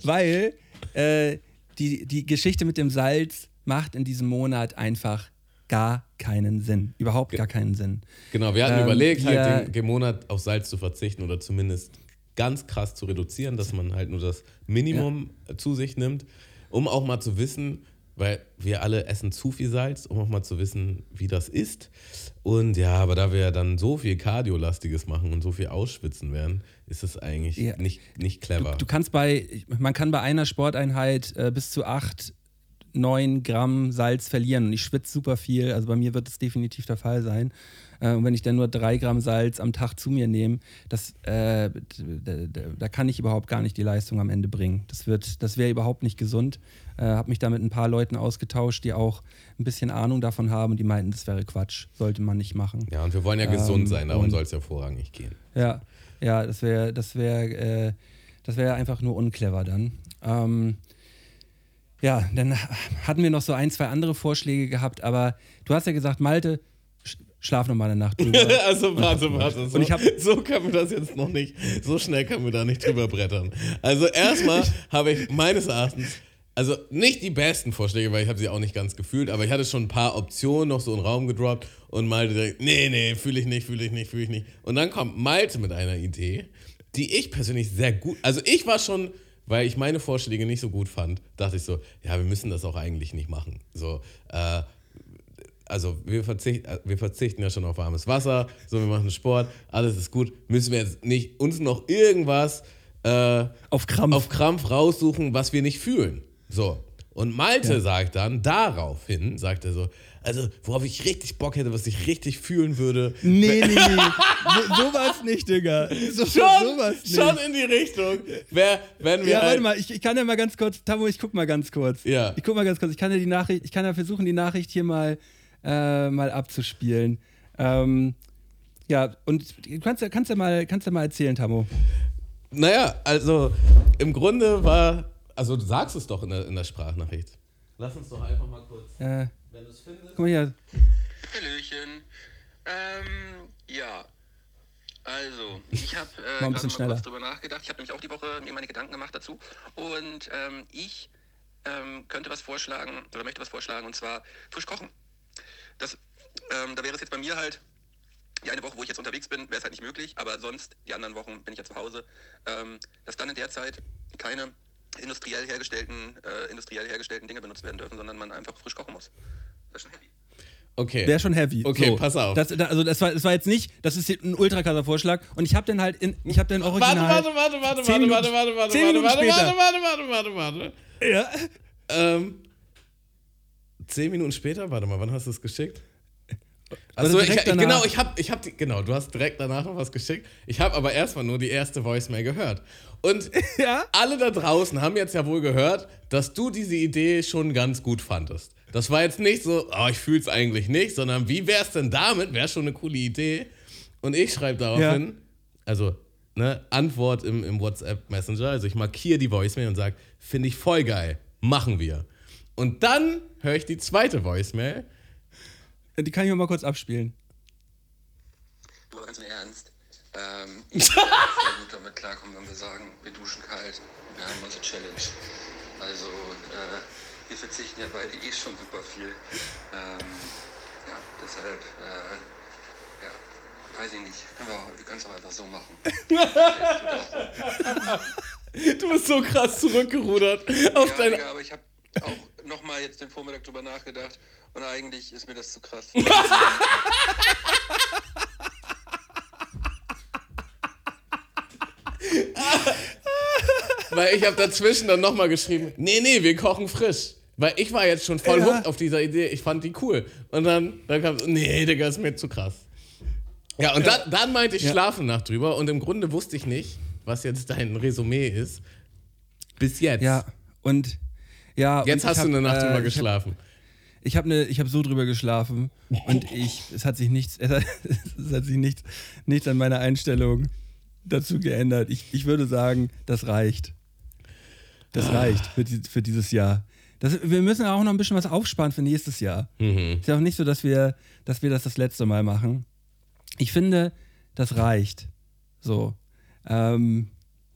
weil äh, die, die Geschichte mit dem Salz macht in diesem Monat einfach gar keinen Sinn. Überhaupt gar keinen Sinn. Genau, wir hatten Ähm, überlegt, wir- halt den, den Monat auf Salz zu verzichten oder zumindest ganz krass zu reduzieren, dass man halt nur das Minimum ja. zu sich nimmt, um auch mal zu wissen, weil wir alle essen zu viel Salz, um auch mal zu wissen, wie das ist. Und ja, aber da wir ja dann so viel Kardiolastiges machen und so viel ausschwitzen werden, ist es eigentlich ja. nicht, nicht clever. Du, du, kannst bei, man kann bei einer Sporteinheit äh, bis zu acht 9 Gramm Salz verlieren und ich schwitze super viel. Also bei mir wird es definitiv der Fall sein. Äh, und wenn ich dann nur 3 Gramm Salz am Tag zu mir nehme, das, äh, da, da, kann ich überhaupt gar nicht die Leistung am Ende bringen. Das, das wäre überhaupt nicht gesund. Äh, habe mich da mit ein paar Leuten ausgetauscht, die auch ein bisschen Ahnung davon haben und die meinten, das wäre Quatsch, sollte man nicht machen. Ja, und wir wollen ja ähm, gesund sein, darum soll es ja vorrangig gehen. Ja, ja, das wäre das wär, äh, das einfach nur unclever dann. Ähm, ja, dann hatten wir noch so ein, zwei andere Vorschläge gehabt, aber du hast ja gesagt, Malte, schlaf noch mal eine Nacht drüber. [LAUGHS] also warte, warte. So, und ich hab, so kann man das jetzt noch nicht, so schnell können wir da nicht drüber brettern. Also erstmal habe ich meines Erachtens, also nicht die besten Vorschläge, weil ich habe sie auch nicht ganz gefühlt, aber ich hatte schon ein paar Optionen noch so in den Raum gedroppt und Malte direkt, nee, nee, fühle ich nicht, fühle ich nicht, fühle ich nicht. Und dann kommt Malte mit einer Idee, die ich persönlich sehr gut, also ich war schon weil ich meine Vorschläge nicht so gut fand, dachte ich so, ja, wir müssen das auch eigentlich nicht machen. So, äh, also wir, verzicht, äh, wir verzichten ja schon auf warmes Wasser, so wir machen Sport, alles ist gut, müssen wir jetzt nicht uns noch irgendwas äh, auf, Krampf. auf Krampf raussuchen, was wir nicht fühlen. So. Und Malte ja. sagt dann daraufhin, sagt er so, also worauf ich richtig Bock hätte, was ich richtig fühlen würde. Nee, nee, nee. [LAUGHS] so, sowas nicht, Digga. So, schon, sowas nicht. schon in die Richtung. Wer, wenn wir ja, warte mal, ich, ich kann ja mal ganz kurz, Tamo, ich guck mal ganz kurz. Ja. Ich guck mal ganz kurz. Ich kann ja die Nachricht, ich kann ja versuchen, die Nachricht hier mal, äh, mal abzuspielen. Ähm, ja, und du kannst, kannst, ja mal, kannst ja mal erzählen, Tamo. Naja, also im Grunde war also du sagst es doch in der, in der Sprachnachricht. Lass uns doch einfach mal kurz, äh, wenn du es findest. Guck mal hier. Hallöchen. Ähm, ja. Also, ich habe äh, mal, mal kurz drüber nachgedacht. Ich habe nämlich auch die Woche mir meine Gedanken gemacht dazu. Und ähm, ich ähm, könnte was vorschlagen oder möchte was vorschlagen und zwar frisch kochen. Das, ähm, da wäre es jetzt bei mir halt die eine Woche, wo ich jetzt unterwegs bin, wäre es halt nicht möglich, aber sonst die anderen Wochen bin ich ja zu Hause, ähm, dass dann in der Zeit keine industriell hergestellten, äh, industriell hergestellten Dinge benutzt werden dürfen, sondern man einfach frisch kochen muss. Das ist schon heavy. Okay. Wäre schon heavy. Okay, so. pass auf. Das, das, also das war, das war jetzt nicht, das ist ein ultra krasser Vorschlag und ich habe den halt in, ich habe den original. Warte, warte, warte, warte, Minuten, warte, warte, warte, Minuten warte, warte, warte, warte, warte, warte, warte. Ja. Ähm, zehn Minuten später, warte mal, wann hast du es geschickt? Also ich, ich, genau, ich habe, ich hab genau, du hast direkt danach noch was geschickt. Ich habe aber erstmal nur die erste Voicemail gehört und [LAUGHS] ja? alle da draußen haben jetzt ja wohl gehört, dass du diese Idee schon ganz gut fandest. Das war jetzt nicht so, oh, ich fühle es eigentlich nicht, sondern wie wäre es denn damit? Wäre schon eine coole Idee. Und ich schreibe daraufhin, ja. also ne, Antwort im, im WhatsApp Messenger, also ich markiere die Voicemail und sage, finde ich voll geil, machen wir. Und dann höre ich die zweite Voicemail die kann ich mal kurz abspielen. Ganz im Ernst. Ähm, [LAUGHS] sehr gut damit klarkommen, wenn wir sagen, wir duschen kalt. Wir haben unsere Challenge. Also, äh, wir verzichten ja beide eh schon super viel. Ähm, ja, deshalb, äh, ja, weiß ich nicht. Wir, können es auch einfach so machen. [LAUGHS] du bist so krass zurückgerudert. Auf ja, deine... aber ich habe auch nochmal jetzt den Vormittag drüber nachgedacht und eigentlich ist mir das zu krass. [LAUGHS] Weil ich habe dazwischen dann nochmal geschrieben, nee, nee, wir kochen frisch. Weil ich war jetzt schon voll ja. hooked auf dieser Idee, ich fand die cool. Und dann, dann kam nee, Digga, ist mir zu krass. Ja, und ja. Dann, dann meinte ich, ja. schlafen nach drüber und im Grunde wusste ich nicht, was jetzt dein Resümee ist. Bis jetzt. Ja, und ja. Jetzt hast hab, du eine Nacht äh, drüber geschlafen. Ich habe ne, hab so drüber geschlafen und ich, es hat sich nichts, es [LAUGHS] hat, es hat sich nichts, nichts an meiner Einstellung dazu geändert. Ich, ich würde sagen, das reicht. Das ah. reicht für, die, für dieses Jahr. Das, wir müssen auch noch ein bisschen was aufsparen für nächstes Jahr. Mhm. Ist ja auch nicht so, dass wir, dass wir das das letzte Mal machen. Ich finde, das reicht. So. Ähm,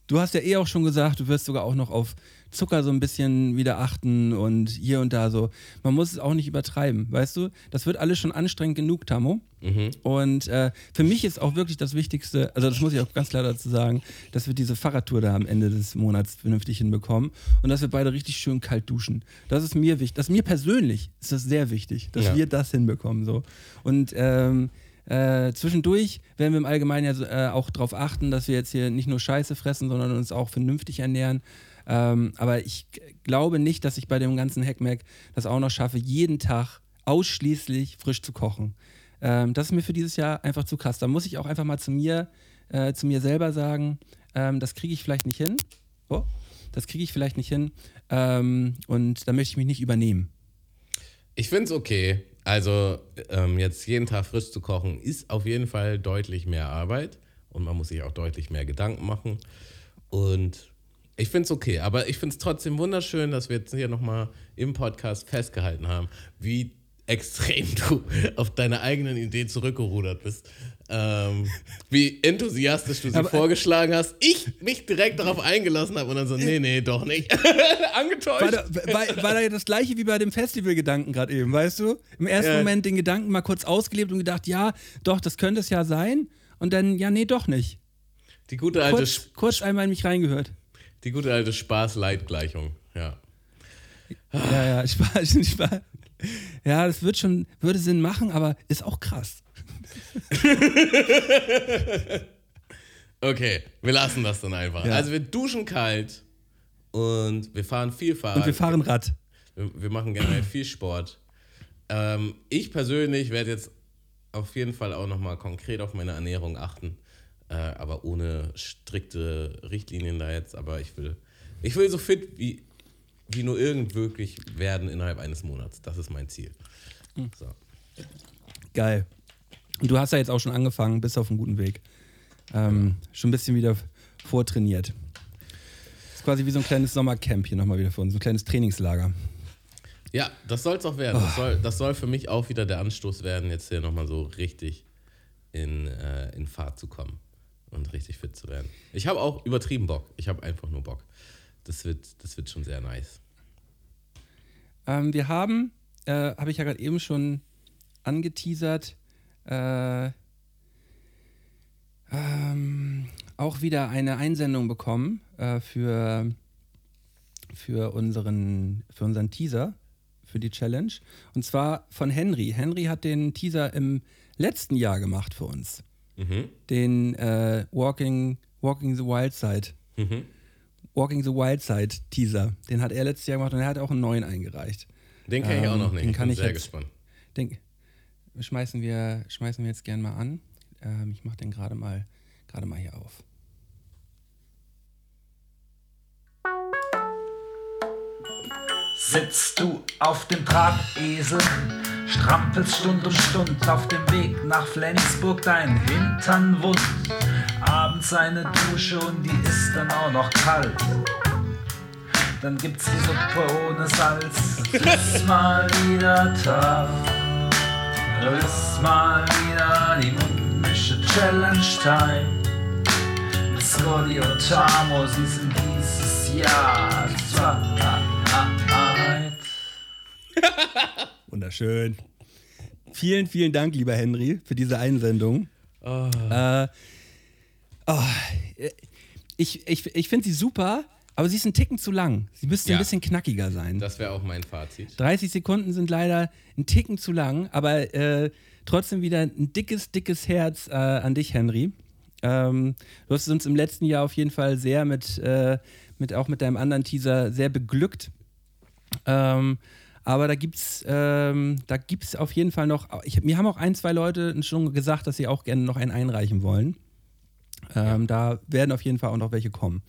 du hast ja eh auch schon gesagt, du wirst sogar auch noch auf Zucker so ein bisschen wieder achten und hier und da so. Man muss es auch nicht übertreiben, weißt du? Das wird alles schon anstrengend genug, Tamo. Und äh, für mich ist auch wirklich das Wichtigste, also das muss ich auch ganz klar dazu sagen, dass wir diese Fahrradtour da am Ende des Monats vernünftig hinbekommen und dass wir beide richtig schön kalt duschen. Das ist mir wichtig. Das mir persönlich ist das sehr wichtig, dass Ja. wir das hinbekommen. So. Und ähm, äh, zwischendurch werden wir im Allgemeinen ja äh, auch darauf achten, dass wir jetzt hier nicht nur Scheiße fressen, sondern uns auch vernünftig ernähren. Ähm, aber ich glaube nicht, dass ich bei dem ganzen Hackmack das auch noch schaffe, jeden Tag ausschließlich frisch zu kochen. Ähm, das ist mir für dieses Jahr einfach zu krass. Da muss ich auch einfach mal zu mir, äh, zu mir selber sagen, ähm, das kriege ich vielleicht nicht hin. Oh, das kriege ich vielleicht nicht hin. Ähm, und da möchte ich mich nicht übernehmen. Ich finde es okay. Also ähm, jetzt jeden Tag frisch zu kochen, ist auf jeden Fall deutlich mehr Arbeit und man muss sich auch deutlich mehr Gedanken machen. Und ich finde es okay, aber ich finde es trotzdem wunderschön, dass wir jetzt hier nochmal im Podcast festgehalten haben, wie extrem du auf deine eigenen Ideen zurückgerudert bist. Ähm, wie enthusiastisch du sie Aber- vorgeschlagen hast. Ich mich direkt darauf eingelassen habe und dann so, nee, nee, doch nicht. [LAUGHS] Angetäuscht. War da, war, war da das gleiche wie bei dem Festivalgedanken gerade eben, weißt du? Im ersten Ja. Moment den Gedanken mal kurz ausgelebt und gedacht, ja, doch, das könnte es ja sein. Und dann, ja, nee, doch nicht. Die gute alte Kurz, kurz einmal in mich reingehört. Die gute alte Spaß-Leid-Gleichung, ja. Ja, ja, [LAUGHS] Spaß, Spaß. Ja, das wird schon, würde Sinn machen, aber ist auch krass. [LAUGHS] Okay, wir lassen das dann einfach. Ja. Also wir duschen kalt und wir fahren viel Fahrrad. Und wir fahren Rad. Wir, wir machen generell [CLEARS THROAT] viel Sport. Ähm, ich persönlich werde jetzt auf jeden Fall auch nochmal konkret auf meine Ernährung achten. Äh, aber ohne strikte Richtlinien da jetzt. Aber ich will, ich will so fit wie, wie nur irgend möglich werden innerhalb eines Monats. Das ist mein Ziel. So. Geil. Und du hast ja jetzt auch schon angefangen, bist auf einem guten Weg. Ähm, Schon ein bisschen wieder vortrainiert. ist quasi wie so ein kleines Sommercamp hier nochmal wieder für uns, so ein kleines Trainingslager. Ja, das soll es auch werden. Das, soll, das soll für mich auch wieder der Anstoß werden, jetzt hier nochmal so richtig in, äh, in Fahrt zu kommen und richtig fit zu werden. Ich habe auch übertrieben Bock. Ich habe einfach nur Bock. Das wird, das wird schon sehr nice. Ähm, wir haben, äh, habe ich ja gerade eben schon angeteasert, äh, ähm, auch wieder eine Einsendung bekommen äh, für, für, unseren, für unseren Teaser, für die Challenge. Und zwar von Henry. Henry hat den Teaser im letzten Jahr gemacht für uns. Mhm. Den äh, Walking, Walking the Wild Side. Mhm. Walking the Wild Side Teaser. Den hat er letztes Jahr gemacht und er hat auch einen neuen eingereicht. Den kenne ich auch Ähm, noch nicht. den ich kann bin ich sehr jetzt- gespannt. Den schmeißen wir, schmeißen wir jetzt gern mal an. Ähm, ich mache den gerade mal, gerade mal hier auf. Sitzt du auf dem Drahtesel, strampelst Stund um Stund auf dem Weg nach Flensburg, dein Hintern wund. Abends eine Dusche und die ist dann auch noch kalt. Dann gibt's die Suppe ohne Salz. Ist mal wieder tough. Ist mal wieder die Mundmische Challenge Time. Scotty und Tamo, sie sind dieses Jahr zweit. Wunderschön. Vielen, vielen Dank, lieber Henry, für diese Einsendung. Äh, oh, äh, ich ich, ich finde sie super, aber sie ist ein Ticken zu lang. Sie müsste Ja. ein bisschen knackiger sein. Das wäre auch mein Fazit. 30 Sekunden sind leider ein Ticken zu lang, aber äh, trotzdem wieder ein dickes, dickes Herz äh, an dich, Henry. Ähm, du hast uns im letzten Jahr auf jeden Fall sehr mit, äh, mit auch mit deinem anderen Teaser sehr beglückt. Ähm, aber da gibt's, ähm, da gibt's auf jeden Fall noch. Ich, mir haben auch ein, zwei Leute schon gesagt, dass sie auch gerne noch einen einreichen wollen. Ähm, Da werden auf jeden Fall auch noch welche kommen.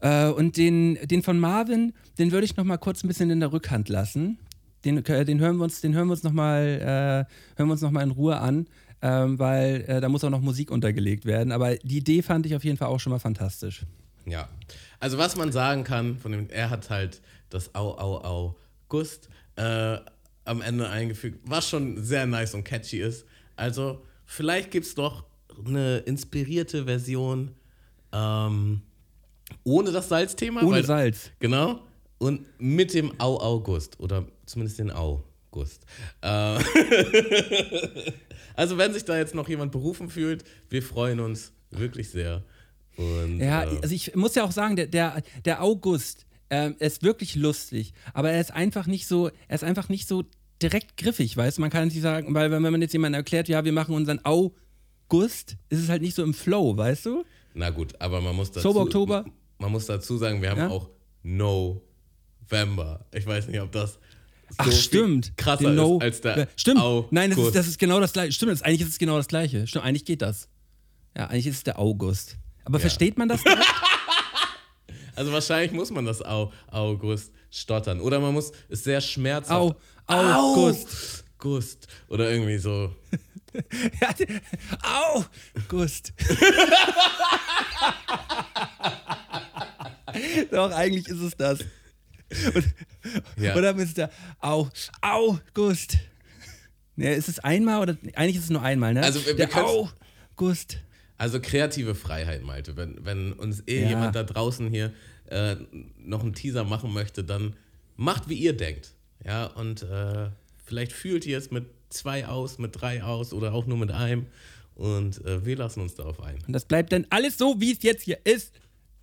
Äh, und den, den von Marvin, den würde ich noch mal kurz ein bisschen in der Rückhand lassen. Den, äh, den hören wir uns, den hören wir uns noch mal, äh, hören wir uns noch mal in Ruhe an, ähm, weil äh, da muss auch noch Musik untergelegt werden. Aber die Idee fand ich auf jeden Fall auch schon mal fantastisch. Ja. Also was man sagen kann, von dem, er hat halt das Au, Au, Au, Gust äh, am Ende eingefügt, was schon sehr nice und catchy ist. Also vielleicht gibt es doch eine inspirierte Version ähm, Ohne das Salzthema? Ohne weil- Salz. Genau. Und mit dem Au August oder zumindest den August. Äh, [LAUGHS] also wenn sich da jetzt noch jemand berufen fühlt, wir freuen uns wirklich sehr. Und, Ja, äh, also ich muss ja auch sagen, der, der, der August ähm, ist wirklich lustig, aber er ist einfach nicht so, er ist einfach nicht so direkt griffig, weißt du? Man kann nicht sagen, weil wenn man jetzt jemandem erklärt, ja, wir machen unseren August, ist es halt nicht so im Flow, weißt du? na gut, aber man muss dazu, Sober Oktober? Man muss dazu sagen, wir haben Ja? auch November. Ich weiß nicht, ob das so Ach, viel stimmt. krasser Den No- ist als der Ja, Stimmt. August. Nein, das ist, das ist genau das gleiche. Stimmt, das, eigentlich ist es genau das gleiche. Stimmt, eigentlich geht das. Ja, eigentlich ist es der August. Aber versteht man das? [LAUGHS] direkt? Also wahrscheinlich muss man das Au August stottern. Oder man muss es sehr schmerzhaft. Au, August. August. Oder irgendwie so. [LAUGHS] Ja, August. [LAUGHS] Doch, eigentlich ist es das. Ja. Oder Mr. Au, August. Ne, ist es einmal oder eigentlich ist es nur einmal, ne? Also, wir- wir der August. Also kreative Freiheit, Malte. Wenn, wenn uns eh Ja. jemand da draußen hier äh, noch einen Teaser machen möchte, dann macht, wie ihr denkt. Ja, und äh, vielleicht fühlt ihr es mit zwei aus, mit drei aus oder auch nur mit einem. Und äh, wir lassen uns darauf ein. Und das bleibt dann alles so, wie es jetzt hier ist.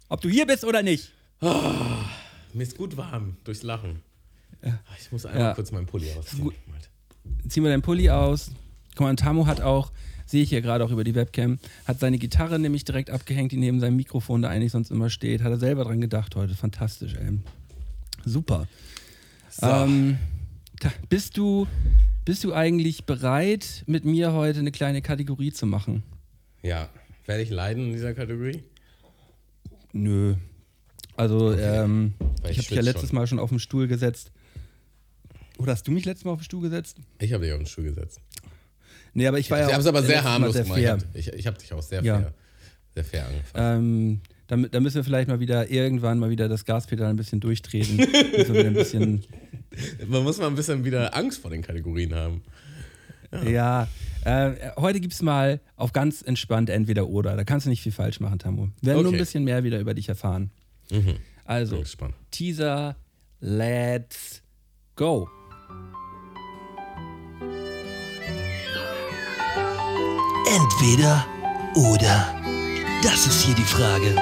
Ob du hier bist oder nicht. Mir ist gut warm durchs Lachen. Ich muss einmal Ja. kurz meinen Pulli ausziehen. Ziehen wir deinen Pulli aus. Guck mal, und Tamo hat auch, sehe ich hier gerade auch über die Webcam, hat seine Gitarre nämlich direkt abgehängt, die neben seinem Mikrofon da eigentlich sonst immer steht. Hat er selber dran gedacht heute. Fantastisch, ey. Super. So. Ähm, bist, du, bist du eigentlich bereit, mit mir heute eine kleine Kategorie zu machen? Ja, werde ich leiden in dieser Kategorie? Nö. Also, ähm, Weil ich ich habe dich ja letztes schon. Mal schon auf den Stuhl gesetzt. Oder hast du mich letztes Mal auf den Stuhl gesetzt? Ich habe dich auf den Stuhl gesetzt. Nee, aber ich war ja ich auch habe es aber sehr harmlos sehr gemacht. Ich habe ich, ich hab dich auch sehr Ja. fair, sehr fair angefangen. Ähm, da, da müssen wir vielleicht mal wieder irgendwann mal wieder das Gaspedal ein bisschen durchtreten. [LAUGHS] ein bisschen, Man muss mal ein bisschen wieder Angst vor den Kategorien haben. ja. Äh, heute gibt es mal auf ganz entspannt entweder oder. Da kannst du nicht viel falsch machen, Tamu. Wir werden nur ein Okay. bisschen mehr wieder über dich erfahren. Mhm. Also. Teaser, let's go. Entweder oder. Das ist hier die Frage.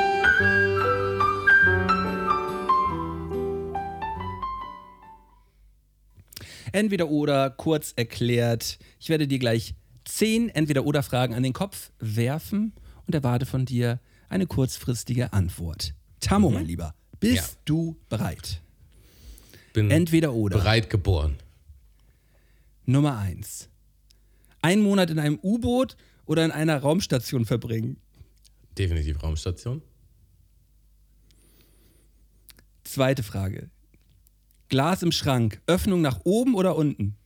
Entweder oder, kurz erklärt. Ich werde dir gleich zehn Entweder oder Fragen an den Kopf werfen und erwarte von dir eine kurzfristige Antwort. Tamo, mein Lieber, bist Mhm. Ja. du bereit? Bin Entweder oder. bereit geboren. Nummer eins. Einen Monat in einem U-Boot oder in einer Raumstation verbringen. Definitiv Raumstation. Zweite Frage. Glas im Schrank. Öffnung nach oben oder unten?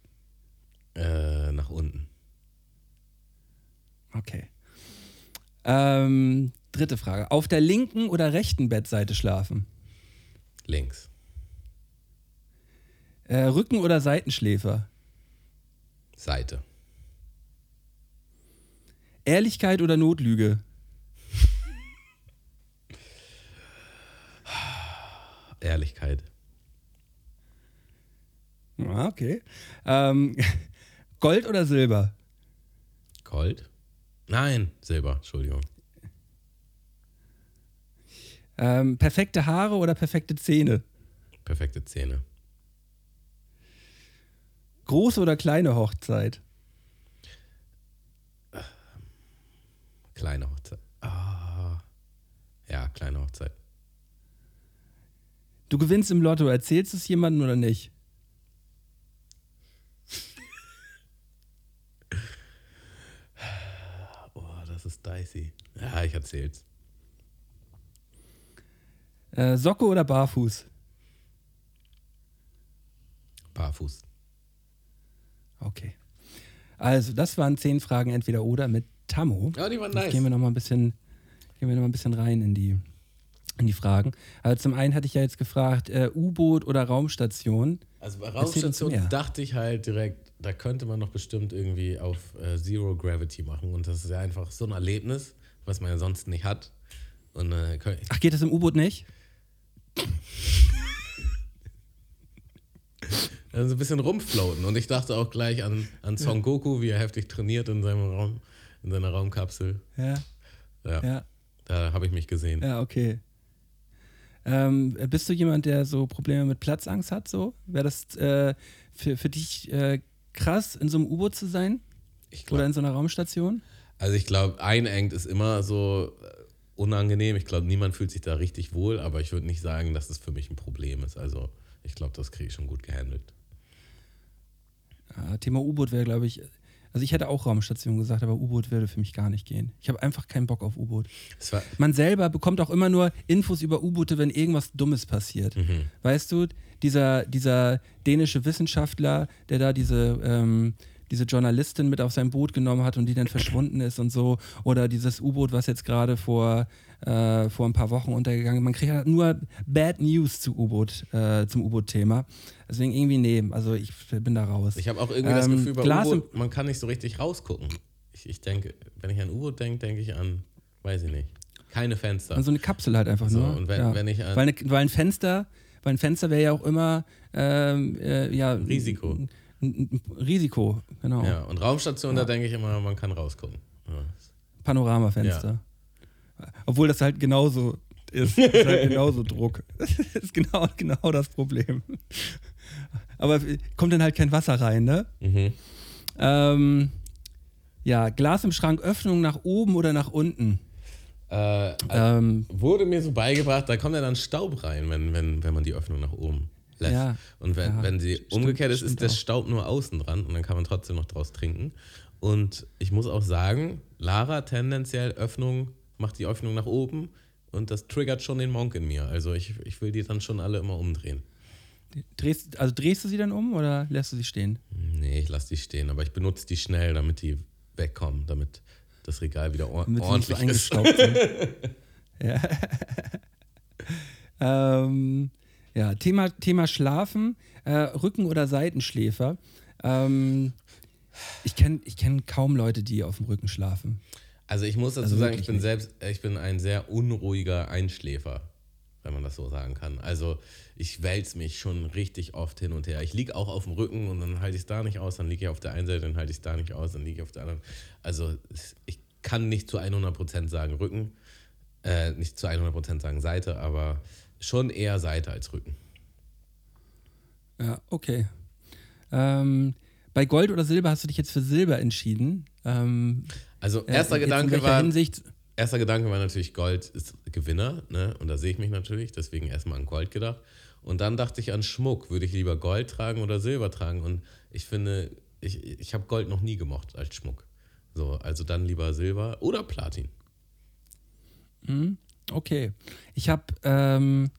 Äh, nach unten. Okay. Ähm, dritte Frage. Auf der linken oder rechten Bettseite schlafen? Links. Äh, Rücken- oder Seitenschläfer? Seite. Ehrlichkeit oder Notlüge? Ehrlichkeit. Ah, okay. Ähm, [LAUGHS] Gold oder Silber? Gold? Nein, Silber, Entschuldigung. Ähm, perfekte Haare oder perfekte Zähne? Perfekte Zähne. Große oder kleine Hochzeit? Kleine Hochzeit. Ah. Ja, kleine Hochzeit. Du gewinnst im Lotto, erzählst du es jemandem oder nicht? [LAUGHS] Oh, das ist dicey. Ja, ich erzähl's. Äh, Socke oder Barfuß? Barfuß. Okay. Also, das waren zehn Fragen entweder oder mit Tammo. Ja, die waren Jetzt nice. gehen wir noch mal ein bisschen, gehen wir noch mal ein bisschen rein in die, in die Fragen. Also zum einen hatte ich ja jetzt gefragt, äh, U-Boot oder Raumstation. Also bei Raumstation dachte ich halt direkt, da könnte man doch bestimmt irgendwie auf äh, Zero Gravity machen. Und das ist ja einfach so ein Erlebnis, was man ja sonst nicht hat. Und äh, Ach, geht das im U-Boot nicht? [LAUGHS] also ein bisschen rumfloaten. Und ich dachte auch gleich an, an Son Goku, wie er heftig trainiert in seinem Raum, in seiner Raumkapsel. Ja, Ja, ja, da habe ich mich gesehen. ja, okay. Ähm, bist du jemand, der so Probleme mit Platzangst hat? So? Wäre das äh, für, für dich äh, krass, in so einem U-Boot zu sein? Ich Oder glaub, in so einer Raumstation? also ich glaube, einengt ist immer so äh, unangenehm. Ich glaube, niemand fühlt sich da richtig wohl, aber ich würde nicht sagen, dass das für mich ein Problem ist. Also ich glaube, das kriege ich schon gut gehandelt. Ja, Thema U-Boot wäre, glaube ich. Also ich hätte auch Raumstation gesagt, aber U-Boot würde für mich gar nicht gehen. Ich habe einfach keinen Bock auf U-Boot. Man selber bekommt auch immer nur Infos über U-Boote, wenn irgendwas Dummes passiert. Mhm. Weißt du, dieser, dieser dänische Wissenschaftler, der da diese, ähm, diese Journalistin mit auf sein Boot genommen hat und die dann verschwunden ist und so, oder dieses U-Boot, was jetzt gerade vor, äh, vor ein paar Wochen untergegangen ist. Man kriegt ja nur Bad News zu U-Boot, äh, zum U-Boot-Thema. Deswegen irgendwie, nee, also ich bin da raus. Ich habe auch irgendwie das Ähm, Gefühl, bei Glas U-Boot, man kann nicht so richtig rausgucken. Ich, ich denke, wenn ich an U-Boot denke, denke ich an, weiß ich nicht, keine Fenster. Also eine Kapsel halt einfach So, nur. und wenn- wenn ich an- weil, eine, weil ein Fenster, weil ein Fenster wäre ja auch immer ähm, äh, ja, Risiko. Ein, Risiko, genau. ja, und Raumstation, da denke ich immer, man kann rausgucken. Ja. Panoramafenster. Obwohl das halt genauso ist. Das ist halt [LAUGHS] genauso Druck. Das ist genau, genau das Problem. Aber kommt dann halt kein Wasser rein, ne? Mhm. Ähm, ja, Glas im Schrank, Öffnung nach oben oder nach unten. Äh, Ähm, wurde mir so beigebracht, da kommt ja dann Staub rein, wenn, wenn, wenn man die Öffnung nach oben lässt. Ja. Und wenn, Ja, wenn sie stimmt, umgekehrt ist, ist der. Staub nur außen dran und dann kann man trotzdem noch draus trinken. Und ich muss auch sagen, Lara tendenziell Öffnung, macht die Öffnung nach oben und das triggert schon den Monk in mir. Also ich, ich will die dann schon alle immer umdrehen. drehst, also drehst du sie dann um oder lässt du sie stehen? Nee, ich lasse die stehen, aber ich benutze die schnell, damit die wegkommen, damit das Regal wieder or Damit nicht so ordentlich ist. [LAUGHS] ja. [LAUGHS] ähm, ja, Thema, Thema Schlafen, äh, Rücken- oder Seitenschläfer. Ähm, ich kenne ich kenn kaum Leute, die auf dem Rücken schlafen. Also ich muss dazu Also sagen, ich bin nicht. selbst, ich bin ein sehr unruhiger Einschläfer, wenn man das so sagen kann. Also ich wälze mich schon richtig oft hin und her. Ich liege auch auf dem Rücken und dann halte ich es da nicht aus, dann liege ich auf der einen Seite, dann halte ich es da nicht aus, dann liege ich auf der anderen. Also ich kann nicht zu 100% sagen Rücken, äh, nicht zu 100% sagen Seite, aber schon eher Seite als Rücken. Ja, okay. Ähm, bei Gold oder Silber hast du dich jetzt für Silber entschieden. Ähm, Also äh, erster in Gedanke war, Hinsicht, erster Gedanke war natürlich, Gold ist Gewinner, ne? Und da sehe ich mich natürlich, deswegen erstmal an Gold gedacht. Und dann dachte ich an Schmuck. Würde ich lieber Gold tragen oder Silber tragen? Und ich finde, ich, ich habe Gold noch nie gemocht als Schmuck. So, also dann lieber Silber oder Platin. Okay. Ich habe ähm,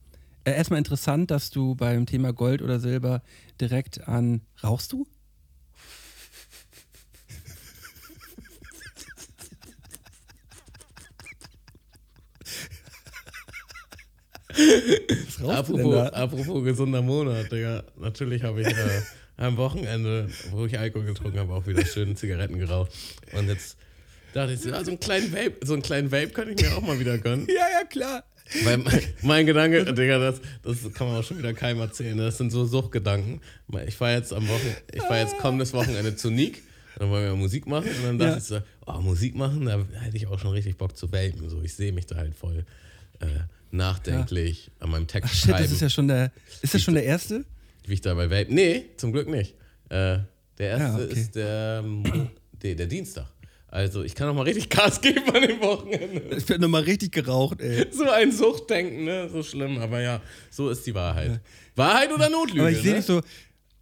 äh, erstmal interessant, dass du beim Thema Gold oder Silber direkt an. Rauchst du? Apropos, apropos gesunder Monat, Digga. Natürlich habe ich äh, am Wochenende, wo ich Alkohol getrunken habe, auch wieder schön Zigaretten geraucht. Und jetzt dachte ich, so, ja, so einen kleinen Vape, so einen kleinen Vape könnte ich mir auch mal wieder gönnen. [LAUGHS] Ja, ja, klar. Weil mein, mein Gedanke, Digga, das, das kann man auch schon wieder keinem erzählen. Das sind so Suchtgedanken. Ich war jetzt am Wochen, ich war jetzt kommendes Wochenende zu Nick. Dann wollen wir Musik machen und dann dachte Ja. ich so, oh, Musik machen, da hätte ich auch schon richtig Bock zu vapen. So, ich sehe mich da halt voll äh, nachdenklich an meinem Text Ach shit, schreiben, das ist ja schon der. Ist das schon der erste? wie ich dabei vape. Nee, zum Glück nicht. Äh, der erste Ja, okay. ist der, der, [COUGHS] der Dienstag. Also ich kann auch mal richtig [LAUGHS] Gas geben an dem Wochenende. Ich werde nochmal richtig geraucht, ey. So ein Suchtdenken, ne? So schlimm, aber ja, so ist die Wahrheit. Wahrheit oder Notlüge? Aber ich sehe ne? dich so.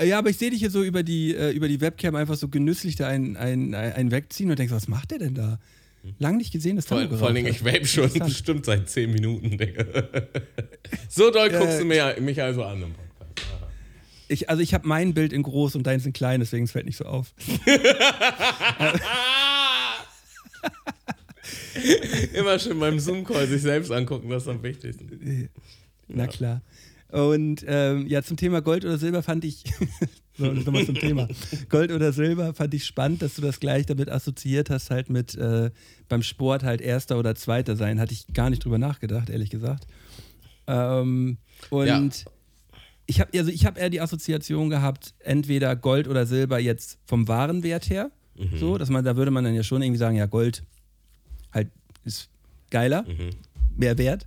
Ja, aber ich sehe dich hier so über die, äh, über die Webcam einfach so genüsslich da einen, einen, einen wegziehen und denkst, was macht der denn da? Lang nicht gesehen, das Vor, vor allen Dingen, ich vape schon bestimmt seit 10 Minuten, Digga. [LAUGHS] so doll Ja, guckst du mir, mich also an im Podcast. Ich, also ich habe mein Bild in groß und deins in klein, deswegen es fällt nicht so auf. [LAUGHS] [LAUGHS] Immer schön beim Zoom-Call sich selbst angucken, das ist am wichtigsten. [LAUGHS] Na klar. Und ähm, ja, zum Thema Gold oder Silber fand ich, [LAUGHS] so, nochmal zum Thema. Gold oder Silber fand ich spannend, dass du das gleich damit assoziiert hast, halt mit äh, beim Sport halt Erster oder Zweiter sein. Hatte ich gar nicht drüber nachgedacht, ehrlich gesagt. Ähm, und Ja. ich habe also ich hab eher die Assoziation gehabt, entweder Gold oder Silber jetzt vom Warenwert her. So, dass man, da würde man dann ja schon irgendwie sagen, ja, Gold halt ist geiler, mehr wert.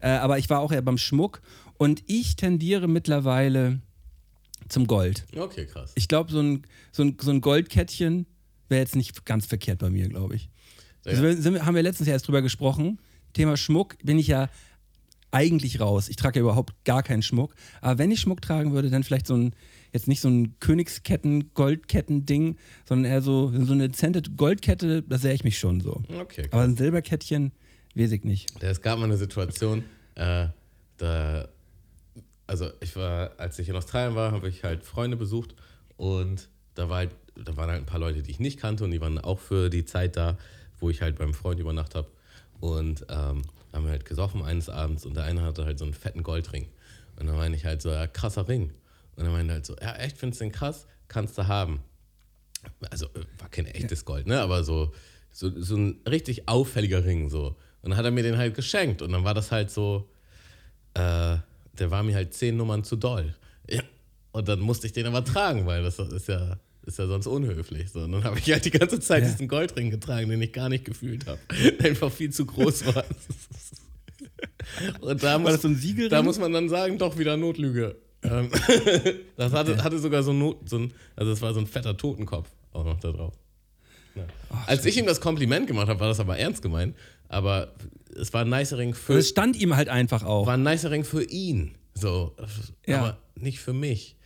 Äh, aber ich war auch eher beim Schmuck und ich tendiere mittlerweile zum Gold. Okay, krass. Ich glaube, so ein, so, ein, so ein Goldkettchen wäre jetzt nicht ganz verkehrt bei mir, glaube ich. Also wir, sind, haben wir letztens ja erst drüber gesprochen. Thema Schmuck bin ich ja eigentlich raus. Ich trage ja überhaupt gar keinen Schmuck. Aber wenn ich Schmuck tragen würde, dann vielleicht so ein, jetzt nicht so ein Königsketten, Goldketten-Ding, sondern eher so, so eine dezente Goldkette, da sehe ich mich schon so. Okay, Aber ein Silberkettchen, weiß ich nicht. Es gab mal eine Situation, äh, da, also ich war, als ich in Australien war, habe ich halt Freunde besucht und da war halt, da waren halt ein paar Leute, die ich nicht kannte und die waren auch für die Zeit da, wo ich halt beim Freund übernachtet habe. Und ähm, haben wir halt gesoffen eines Abends und der eine hatte halt so einen fetten Goldring. Und dann meine ich halt so, ja, krasser Ring. Und er meinte halt so, ja, echt, findest du den krass? Kannst du haben. Also äh, war kein echtes Gold, ne? Aber so, so, so ein richtig auffälliger Ring so. Und dann hat er mir den halt geschenkt und dann war das halt so, äh, der war mir halt zehn Nummern zu doll. Ja. Und dann musste ich den aber tragen, weil das ist ja, ist ja sonst unhöflich. So. Und dann habe ich halt die ganze Zeit Ja. diesen Goldring getragen, den ich gar nicht gefühlt habe. [LAUGHS] Der einfach viel zu groß war. [LAUGHS] Und da muss, War das so ein Siegelring? da muss man dann sagen, doch wieder Notlüge. Ähm, [LAUGHS] das hatte, hatte sogar so ein, Not, so ein, also es war so ein fetter Totenkopf auch noch da drauf. Ja. Als ich ihm das Kompliment gemacht habe, war das aber ernst gemeint. Aber es war ein nicer Ring für, es stand ihm halt einfach auch. war ein nicer Ring für ihn. So, Ja. aber nicht für mich.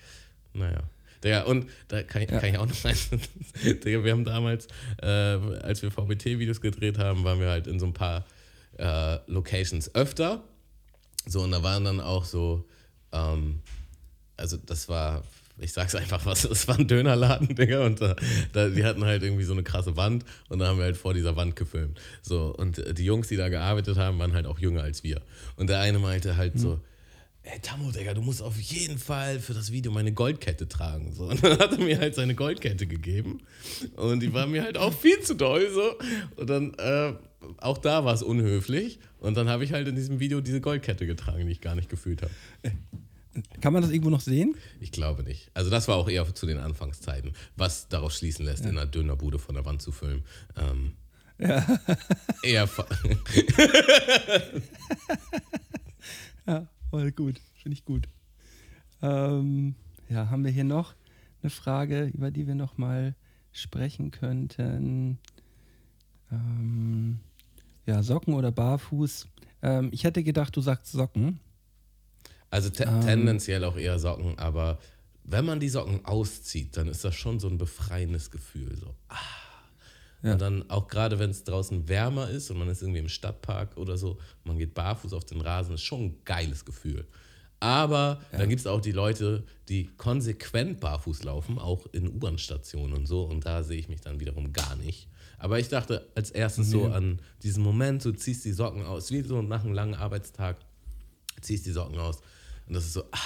Naja. Digga, und da kann ich, Ja. kann ich auch noch rein. [LAUGHS] Digga, wir haben damals, äh, als wir VBT-Videos gedreht haben, waren wir halt in so ein paar äh, Locations öfter. So, und da waren dann auch so, ähm, also das war, ich sag's einfach was, es war ein Dönerladen, Digga, und da, da, die hatten halt irgendwie so eine krasse Wand und da haben wir halt vor dieser Wand gefilmt. So, und äh, die Jungs, die da gearbeitet haben, waren halt auch jünger als wir. Und der eine meinte halt so, ey Tammo, Digga, du musst auf jeden Fall für das Video meine Goldkette tragen. So. [LAUGHS] Und dann hat er mir halt seine Goldkette gegeben. Und die war mir halt auch viel zu doll. So. Und dann, äh, auch da war es unhöflich. Und dann habe ich halt in diesem Video diese Goldkette getragen, die ich gar nicht gefühlt habe. [LAUGHS] Kann man das irgendwo noch sehen? Ich glaube nicht. Also das war auch eher zu den Anfangszeiten, was darauf schließen lässt, in einer Dönerbude von der Wand zu filmen. Ähm, [LAUGHS] Eher fa- [LAUGHS] Ja, voll gut. Finde ich gut. Ähm, ja, haben wir hier noch eine Frage, über die wir noch mal sprechen könnten? Ähm, ja, Socken oder Barfuß? Ähm, ich hätte gedacht, du sagst Socken. Also te tendenziell auch eher Socken, aber wenn man die Socken auszieht, dann ist das schon so ein befreiendes Gefühl. So. Ah. Ja. Und dann auch gerade, wenn es draußen wärmer ist und man ist irgendwie im Stadtpark oder so, man geht barfuß auf den Rasen, ist schon ein geiles Gefühl. Aber dann gibt es auch die Leute, die konsequent barfuß laufen, auch in U-Bahn-Stationen und so. Und da sehe ich mich dann wiederum gar nicht. Aber ich dachte als erstes so an diesen Moment, du ziehst die Socken aus, wie so nach einem langen Arbeitstag, ziehst die Socken aus. Und das ist so, ah,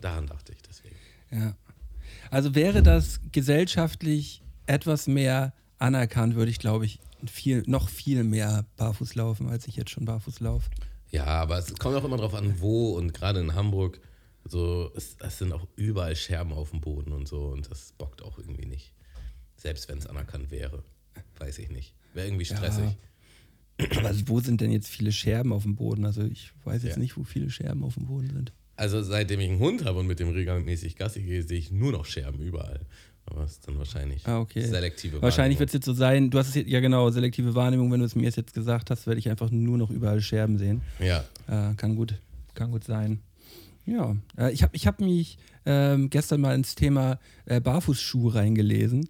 daran dachte ich deswegen. Ja. Also wäre das gesellschaftlich etwas mehr anerkannt, würde ich, glaube ich, viel, noch viel mehr barfuß laufen, als ich jetzt schon barfuß laufe. Ja, aber es kommt auch immer drauf an, wo und gerade in Hamburg, so, es, es sind auch überall Scherben auf dem Boden und so und das bockt auch irgendwie nicht. Selbst wenn es anerkannt wäre, weiß ich nicht. Wäre irgendwie stressig. Aber wo sind denn jetzt viele Scherben auf dem Boden? Also ich weiß jetzt Ja. nicht, wo viele Scherben auf dem Boden sind. Also seitdem ich einen Hund habe und mit dem regelmäßig Gassi gehe, sehe ich nur noch Scherben überall. Aber es ist dann wahrscheinlich Ah, okay. selektive Wahrscheinlich wird es jetzt so sein, du hast es jetzt, ja genau, selektive Wahrnehmung, wenn du es mir jetzt gesagt hast, werde ich einfach nur noch überall Scherben sehen. Ja, Äh, kann gut, kann gut sein. Ja, äh, ich habe ich hab mich ähm, gestern mal ins Thema äh, Barfußschuhe reingelesen.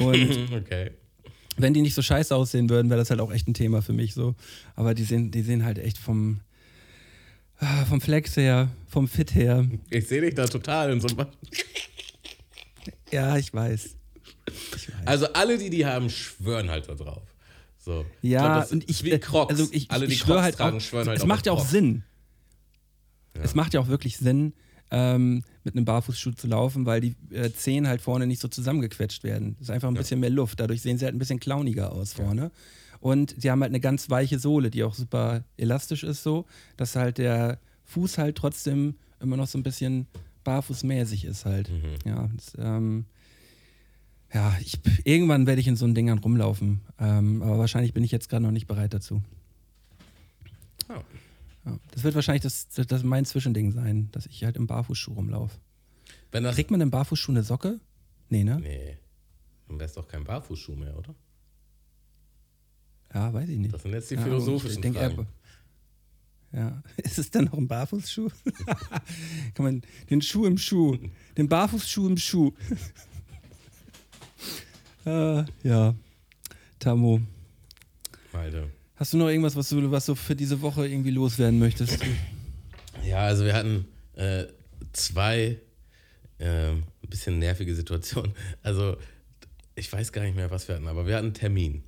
Und [LAUGHS] okay. wenn die nicht so scheiße aussehen würden, wäre das halt auch echt ein Thema für mich so. Aber die sehen, die sehen halt echt vom, ah, vom Flex her, vom Fit her. Ich sehe dich da total in so einem. [LAUGHS] Ja, ich weiß. Ich weiß. Also alle, die die haben, schwören halt da drauf. So. Ja, glaub, das und ich, wie äh, Crocs. also ich, alle, die ich schwöre Crocs halt tragen, auch, schwören halt es macht ja auch. Sinn. Es macht ja auch wirklich Sinn, ähm, mit einem Barfußschuh zu laufen, weil die äh, Zehen halt vorne nicht so zusammengequetscht werden. Das ist einfach ein bisschen mehr Luft. Dadurch sehen sie halt ein bisschen clowniger aus vorne. Und sie haben halt eine ganz weiche Sohle, die auch super elastisch ist, so, dass halt der Fuß halt trotzdem immer noch so ein bisschen barfußmäßig ist halt. Ja, das, ähm, ja ich, irgendwann werde ich in so einen Dingern rumlaufen. Ähm, aber wahrscheinlich bin ich jetzt gerade noch nicht bereit dazu. Ja. Ja, das wird wahrscheinlich das, das, das mein Zwischending sein, dass ich halt im Barfußschuh rumlaufe. Kriegt man im Barfußschuh eine Socke? Nee, ne? Nee. Dann wäre es doch kein Barfußschuh mehr, oder? Ja, weiß ich nicht. Das sind jetzt die Ja, philosophischen ich denk Fragen. Ja, [LAUGHS] ist es dann noch ein Barfußschuh? [LAUGHS] Kann man den Schuh im Schuh, den Barfußschuh im Schuh. [LAUGHS] äh, ja, Tamo, Alter. hast du noch irgendwas, was du, was du für diese Woche irgendwie loswerden möchtest? Ja, also wir hatten äh, zwei ähm, ein bisschen nervige Situationen. Also ich weiß gar nicht mehr, was wir hatten, aber wir hatten einen Termin.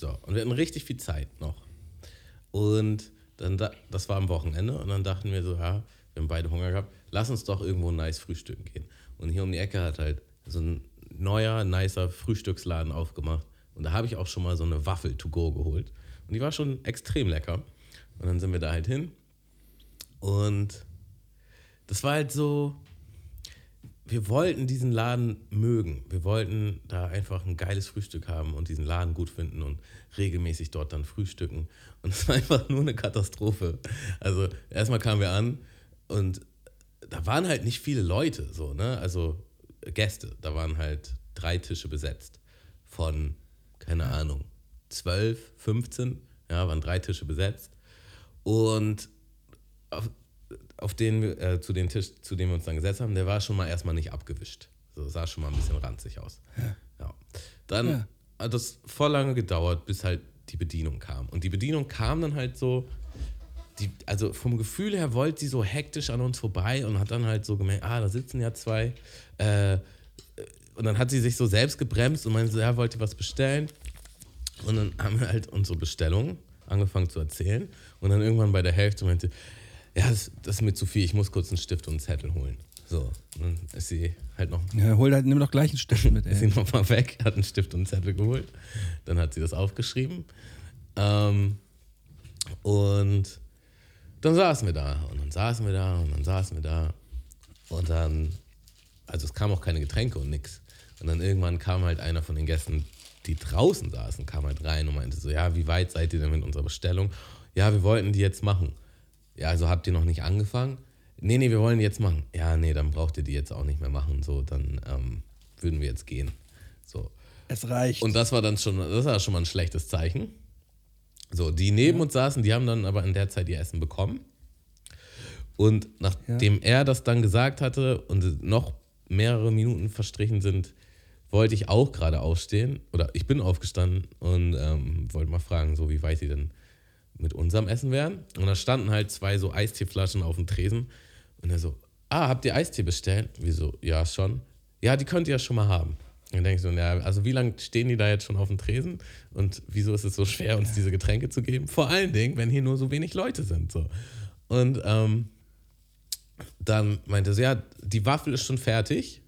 So, und wir hatten richtig viel Zeit noch. Und dann, da, das war am Wochenende und dann dachten wir so, ja, wir haben beide Hunger gehabt, lass uns doch irgendwo nice frühstücken gehen. Und hier um die Ecke hat halt so ein neuer, nicer Frühstücksladen aufgemacht. Und da habe ich auch schon mal so eine Waffel to go geholt. Und die war schon extrem lecker. Und dann sind wir da halt hin. Und das war halt so, wir wollten diesen Laden mögen. Wir wollten da einfach ein geiles Frühstück haben und diesen Laden gut finden und regelmäßig dort dann frühstücken. Und es war einfach nur eine Katastrophe. Also erstmal kamen wir an und da waren halt nicht viele Leute, so, ne? Also Gäste. Da waren halt drei Tische besetzt. Von, keine Ahnung, 12, 15, ja, waren drei Tische besetzt. Und auf, den, äh, zu dem Tisch, zu dem wir uns dann gesetzt haben, der war schon mal erstmal nicht abgewischt. So sah schon mal ein bisschen ranzig aus. Ja. Dann Ja. hat das voll lange gedauert, bis halt die Bedienung kam. Und die Bedienung kam dann halt so, die, also vom Gefühl her wollte sie so hektisch an uns vorbei und hat dann halt so gemerkt, ah, da sitzen ja zwei. Äh, und dann hat sie sich so selbst gebremst und meinte so, ja, wollt ihr was bestellen? Und dann haben wir halt unsere Bestellung angefangen zu erzählen. Und dann irgendwann bei der Hälfte meinte, ja, das, das ist mir zu viel, ich muss kurz einen Stift und einen Zettel holen. So, dann ist sie halt noch Ja, hol halt, nimm doch gleich einen Stift mit, [LAUGHS] ist sie ey. nochmal weg, hat einen Stift und einen Zettel geholt. Dann hat sie das aufgeschrieben. Ähm, und dann saßen wir da und dann saßen wir da und dann saßen wir da. Und dann, also es kamen auch keine Getränke und nix. Und dann irgendwann kam halt einer von den Gästen, die draußen saßen, kam halt rein und meinte so, ja, wie weit seid ihr denn mit unserer Bestellung? Ja, wir wollten die jetzt machen. Ja, also habt ihr noch nicht angefangen? Nee, nee, wir wollen die jetzt machen. Ja, nee, dann braucht ihr die jetzt auch nicht mehr machen. So, dann ähm, würden wir jetzt gehen. So. Es reicht. Und das war dann schon, das war schon mal ein schlechtes Zeichen. So, die neben uns saßen, die haben dann aber in der Zeit ihr Essen bekommen. Und nachdem er das dann gesagt hatte und noch mehrere Minuten verstrichen sind, wollte ich auch gerade aufstehen. Oder ich bin aufgestanden und ähm, wollte mal fragen, so wie weit sie denn mit unserem Essen wären. Und da standen halt zwei so Eistierflaschen auf dem Tresen. Und er so, ah, habt ihr Eistee bestellt? Wieso? Ja, schon. Ja, die könnt ihr ja schon mal haben. Und dann denke ich so, ja, also wie lange stehen die da jetzt schon auf dem Tresen? Und wieso ist es so schwer, uns diese Getränke zu geben? Vor allen Dingen, wenn hier nur so wenig Leute sind. So. Und ähm, dann meinte sie, ja, die Waffel ist schon fertig.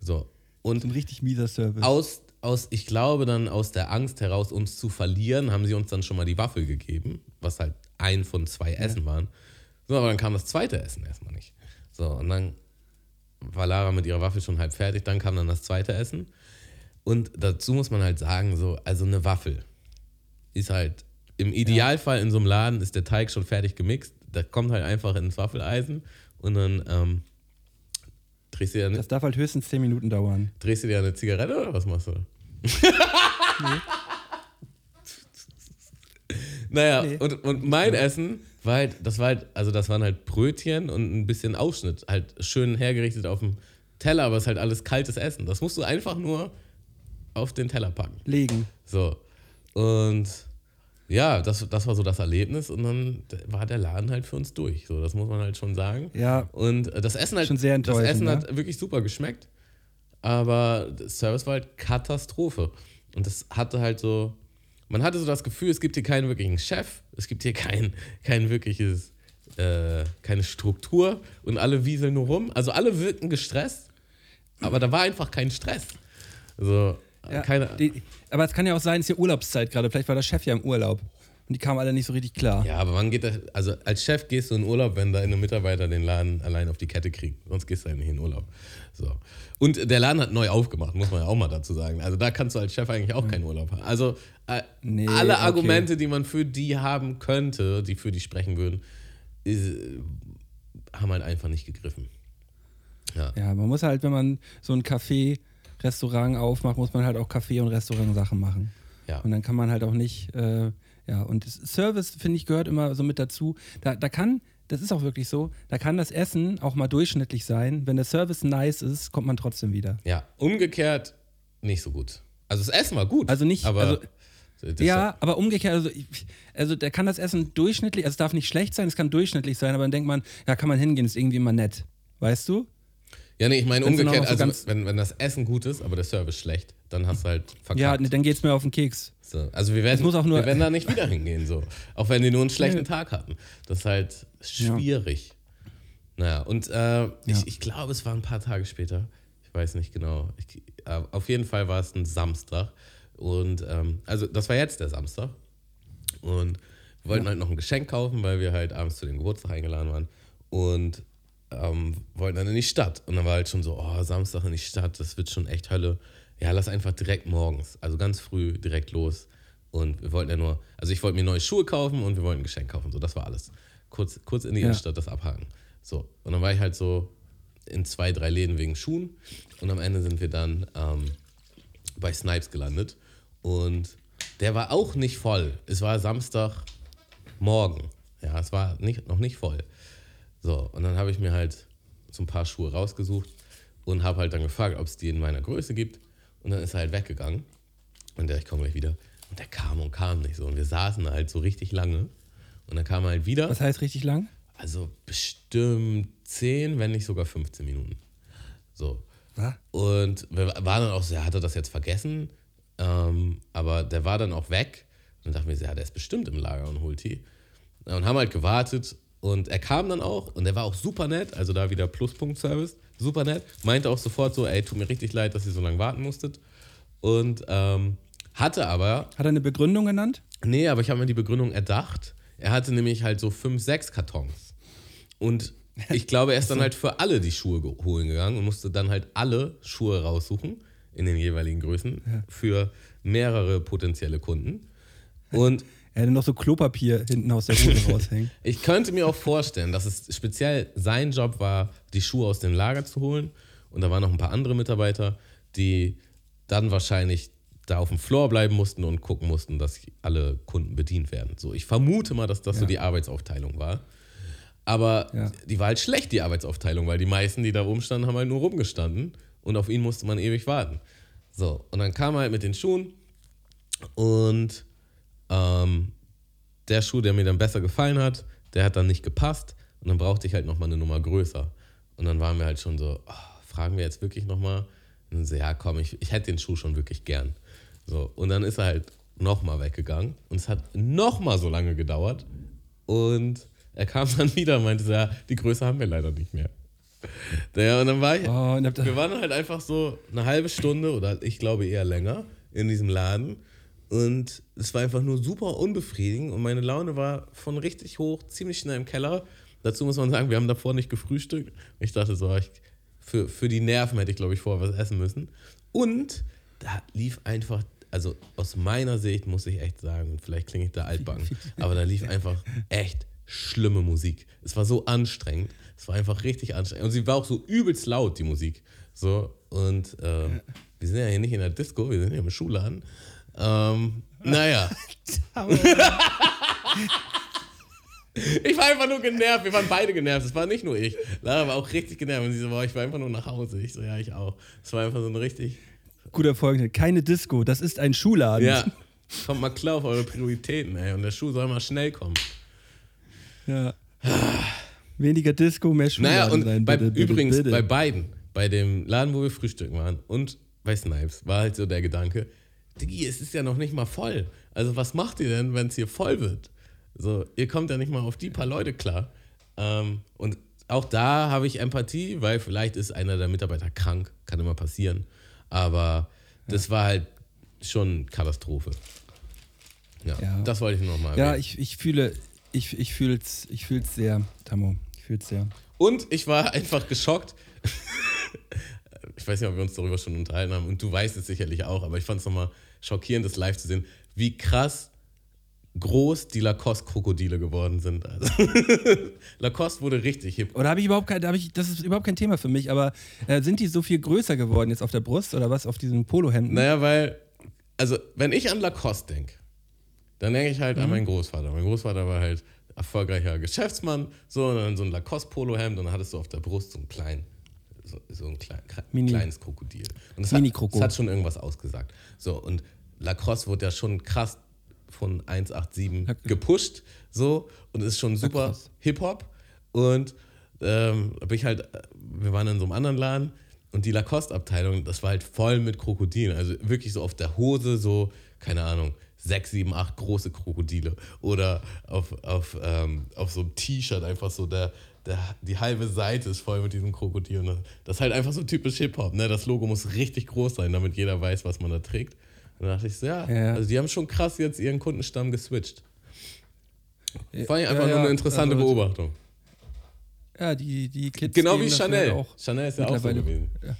So. Und ein richtig mieser Service. aus, aus, ich glaube dann aus der Angst heraus, uns zu verlieren, haben sie uns dann schon mal die Waffel gegeben, was halt ein von zwei Essen waren. So, aber dann kam das zweite Essen erstmal nicht. So, und dann war Lara mit ihrer Waffel schon halb fertig, dann kam dann das zweite Essen. Und dazu muss man halt sagen, so, also eine Waffel ist halt, im Idealfall in so einem Laden ist der Teig schon fertig gemixt, da kommt halt einfach ins Waffeleisen und dann ähm, drehst du dir eine, Das darf halt höchstens 10 Minuten dauern. drehst du dir eine Zigarette oder was machst du? Naja, Nee. und, und mein Essen war halt, das war halt, also das waren halt Brötchen und ein bisschen Ausschnitt, halt schön hergerichtet auf dem Teller, aber es ist halt alles kaltes Essen. Das musst du einfach nur auf den Teller packen. Legen. So. Und ja, das, das war so das Erlebnis und dann war der Laden halt für uns durch. So, das muss man halt schon sagen. Ja. Und äh, das Essen halt, Schon sehr das Essen ne? hat wirklich super geschmeckt, aber der Service war halt Katastrophe. Und das hatte halt so, man hatte so das Gefühl, es gibt hier keinen wirklichen Chef, es gibt hier kein, kein wirkliches äh, keine Struktur und alle wieseln nur rum. Also alle wirken gestresst, aber da war einfach kein Stress. So, Ja, keine, die, aber es kann ja auch sein, es ist ja Urlaubszeit gerade. Vielleicht war der Chef ja im Urlaub. Und die kamen alle nicht so richtig klar. ja, aber wann geht das? Also als Chef gehst du in Urlaub, wenn deine Mitarbeiter den Laden allein auf die Kette kriegen. Sonst gehst du halt nicht in Urlaub. So. Und der Laden hat neu aufgemacht, muss man ja auch mal dazu sagen. Also da kannst du als Chef eigentlich auch keinen Urlaub haben. Also äh, Nee, alle okay. Argumente, die man für die haben könnte, die für die sprechen würden, ist, haben halt einfach nicht gegriffen. Ja. Ja, man muss halt, wenn man so ein Café, Restaurant aufmacht, muss man halt auch Café- und Restaurant-Sachen machen. Ja. Und dann kann man halt auch nicht, äh, ja, und das Service, finde ich, gehört immer so mit dazu. Da, da kann, das ist auch wirklich so, da kann das Essen auch mal durchschnittlich sein. Wenn der Service nice ist, kommt man trotzdem wieder. Ja, umgekehrt nicht so gut. Also das Essen war gut. Also nicht- aber also- Ja, aber umgekehrt, also, also da kann das Essen durchschnittlich, also es darf nicht schlecht sein, es kann durchschnittlich sein, aber dann denkt man, ja, kann man hingehen, ist irgendwie immer nett. Weißt du? Ja, nee, ich meine umgekehrt, so also wenn, wenn das Essen gut ist, aber der Service schlecht, dann hast du halt verkackt. Ja, nee, dann geht's mir auf den Keks. so. Also wir werden, muss auch nur- wir werden da nicht wieder hingehen, so. Auch wenn die nur einen schlechten Nö. Tag hatten. Das ist halt schwierig. Naja, und äh, ich, ich glaube, es war ein paar Tage später. Ich weiß nicht genau. Ich, äh, auf jeden Fall war es ein Samstag. Und ähm, also das war jetzt der Samstag. Und wir wollten halt noch ein Geschenk kaufen, weil wir halt abends zu dem Geburtstag eingeladen waren. Und ähm, wollten dann in die Stadt. Und dann war halt schon so, oh, Samstag in die Stadt, das wird schon echt Hölle. Ja, lass einfach direkt morgens, also ganz früh direkt los. Und wir wollten ja nur, also ich wollte mir neue Schuhe kaufen und wir wollten ein Geschenk kaufen. So, das war alles. Kurz, kurz in die Ja. Innenstadt das abhaken. So, und dann war ich halt so in zwei, drei Läden wegen Schuhen. Und am Ende sind wir dann ähm, bei Snipes gelandet. Und der war auch nicht voll. Es war Samstagmorgen. Ja, es war nicht, noch nicht voll. So, und dann habe ich mir halt so ein paar Schuhe rausgesucht und habe halt dann gefragt, ob es die in meiner Größe gibt. Und dann ist er halt weggegangen. Und der, ich komme gleich wieder. Und der kam und kam nicht so. Und wir saßen halt so richtig lange. Und dann kam er halt wieder. Was heißt richtig lang? Also bestimmt 10, wenn nicht sogar 15 Minuten. So. Was? Und wir waren dann auch so, ja, hat er das jetzt vergessen? Ähm, aber der war dann auch weg. Und dann dachten wir so, ja, der ist bestimmt im Lager und holt die. Und haben halt gewartet. Und er kam dann auch und er war auch super nett. Also da wieder Pluspunkt-Service. Super nett. Meinte auch sofort so, ey, tut mir richtig leid, dass ihr so lange warten musstet. Und ähm, hatte aber Hat er eine Begründung genannt? Nee, aber ich habe mir die Begründung erdacht. Er hatte nämlich halt so fünf, sechs Kartons. Und ich glaube, er ist dann [LAUGHS] halt für alle die Schuhe holen gegangen und musste dann halt alle Schuhe raussuchen in den jeweiligen Größen für mehrere potenzielle Kunden. Und Er hatte noch so Klopapier hinten aus der Hose raushängen. [LAUGHS] ich könnte mir auch vorstellen, dass es speziell sein Job war, die Schuhe aus dem Lager zu holen. Und da waren noch ein paar andere Mitarbeiter, die dann wahrscheinlich da auf dem Floor bleiben mussten und gucken mussten, dass alle Kunden bedient werden. So, ich vermute mal, dass das so Ja. die Arbeitsaufteilung war. Aber Ja. die war halt schlecht, die Arbeitsaufteilung, weil die meisten, die da rumstanden, haben halt nur rumgestanden und auf ihn musste man ewig warten. So, und dann kam er halt mit den Schuhen und ähm, der Schuh, der mir dann besser gefallen hat, der hat dann nicht gepasst und dann brauchte ich halt nochmal eine Nummer größer. Und dann waren wir halt schon so, oh, fragen wir jetzt wirklich nochmal? Und dann so, ja komm, ich, ich hätte den Schuh schon wirklich gern. So, und dann ist er halt nochmal weggegangen und es hat nochmal so lange gedauert und er kam dann [LAUGHS] wieder und meinte ja, die Größe haben wir leider nicht mehr. Ja, und dann war ich, Oh, wir waren halt einfach so eine halbe Stunde oder ich glaube eher länger in diesem Laden und es war einfach nur super unbefriedigend und meine Laune war von richtig hoch, ziemlich schnell im Keller. Dazu muss man sagen, wir haben davor nicht gefrühstückt. Ich dachte so, ich, für, für die Nerven hätte ich glaube ich vorher was essen müssen. Und da lief einfach, also aus meiner Sicht muss ich echt sagen, und vielleicht klinge ich da altbacken, [LAUGHS] aber da lief einfach echt schlimme Musik. Es war so anstrengend. Es war einfach richtig anstrengend. Und sie war auch so übelst laut, die Musik. So, und ähm, wir sind ja hier nicht in der Disco, wir sind ja im Schulladen. Ähm, naja. [LAUGHS] ich war einfach nur genervt. Wir waren beide genervt. Es war nicht nur ich. Lara war auch richtig genervt. Und sie so, boah, ich war einfach nur nach Hause. Ich so, ja, ich auch. Es war einfach so ein richtig. Guter Folgende. Keine Disco, das ist ein Schuhladen. Ja. Kommt mal klar auf eure Prioritäten, ey. Und der Schuh soll mal schnell kommen. Ja. Weniger Disco, mehr Schuhladen Naja, und sein. bei, bitte, bitte, übrigens bitte. bei beiden, bei dem Laden, wo wir frühstücken waren und bei Snipes, war halt so der Gedanke, Diggi, es ist ja noch nicht mal voll. Also was macht ihr denn, wenn es hier voll wird? So, ihr kommt ja nicht mal auf die paar Leute klar. Ähm, und auch da habe ich Empathie, weil vielleicht ist einer der Mitarbeiter krank, kann immer passieren. Aber das war halt schon Katastrophe. Ja, Ja. das wollte ich nur noch mal Ja, ich, ich fühle, ich, ich fühle es ich fühl's sehr, Tammo. Ich fühle es sehr. Und ich war einfach geschockt. [LAUGHS] ich weiß nicht, ob wir uns darüber schon unterhalten haben und du weißt es sicherlich auch, aber ich fand es nochmal schockierend, das live zu sehen, wie krass groß die Lacoste-Krokodile geworden sind. [LAUGHS] Also, Lacoste wurde richtig hip. Oder habe ich überhaupt kein, da ich, das ist überhaupt kein Thema für mich, aber äh, sind die so viel größer geworden jetzt auf der Brust oder was auf diesen Polohemden? Naja, weil, also, wenn ich an Lacoste denke, dann denke ich halt Mhm. an meinen Großvater. Mein Großvater war halt erfolgreicher Geschäftsmann, so, und dann so ein Lacoste-Polohemd und dann hattest du auf der Brust so ein klein, so, so ein klein, Mini- kleines Krokodil. Und das hat, Mini-Kroko. das hat schon irgendwas ausgesagt. So, und Lacrosse wurde ja schon krass von 187 Lac- gepusht, so, und ist schon super. Hip-Hop. Und ähm, hab ich halt, wir waren in so einem anderen Laden und die Lacoste-Abteilung, das war halt voll mit Krokodilen. Also wirklich so auf der Hose, so, keine Ahnung, sechs, sieben, acht große Krokodile. Oder auf, auf, ähm, auf so einem T-Shirt einfach so, der, der, die halbe Seite ist voll mit diesen Krokodilen. Das ist halt einfach so typisch Hip-Hop. Ne? Das Logo muss richtig groß sein, damit jeder weiß, was man da trägt. Und da dachte ich so, ja, Ja. also die haben schon krass jetzt ihren Kundenstamm geswitcht. Fand ich Ja, einfach ja, nur eine interessante also- Beobachtung. Ja, die, die Kids. Genau wie Chanel. Auch Chanel ist ja auch so gewesen. Ja.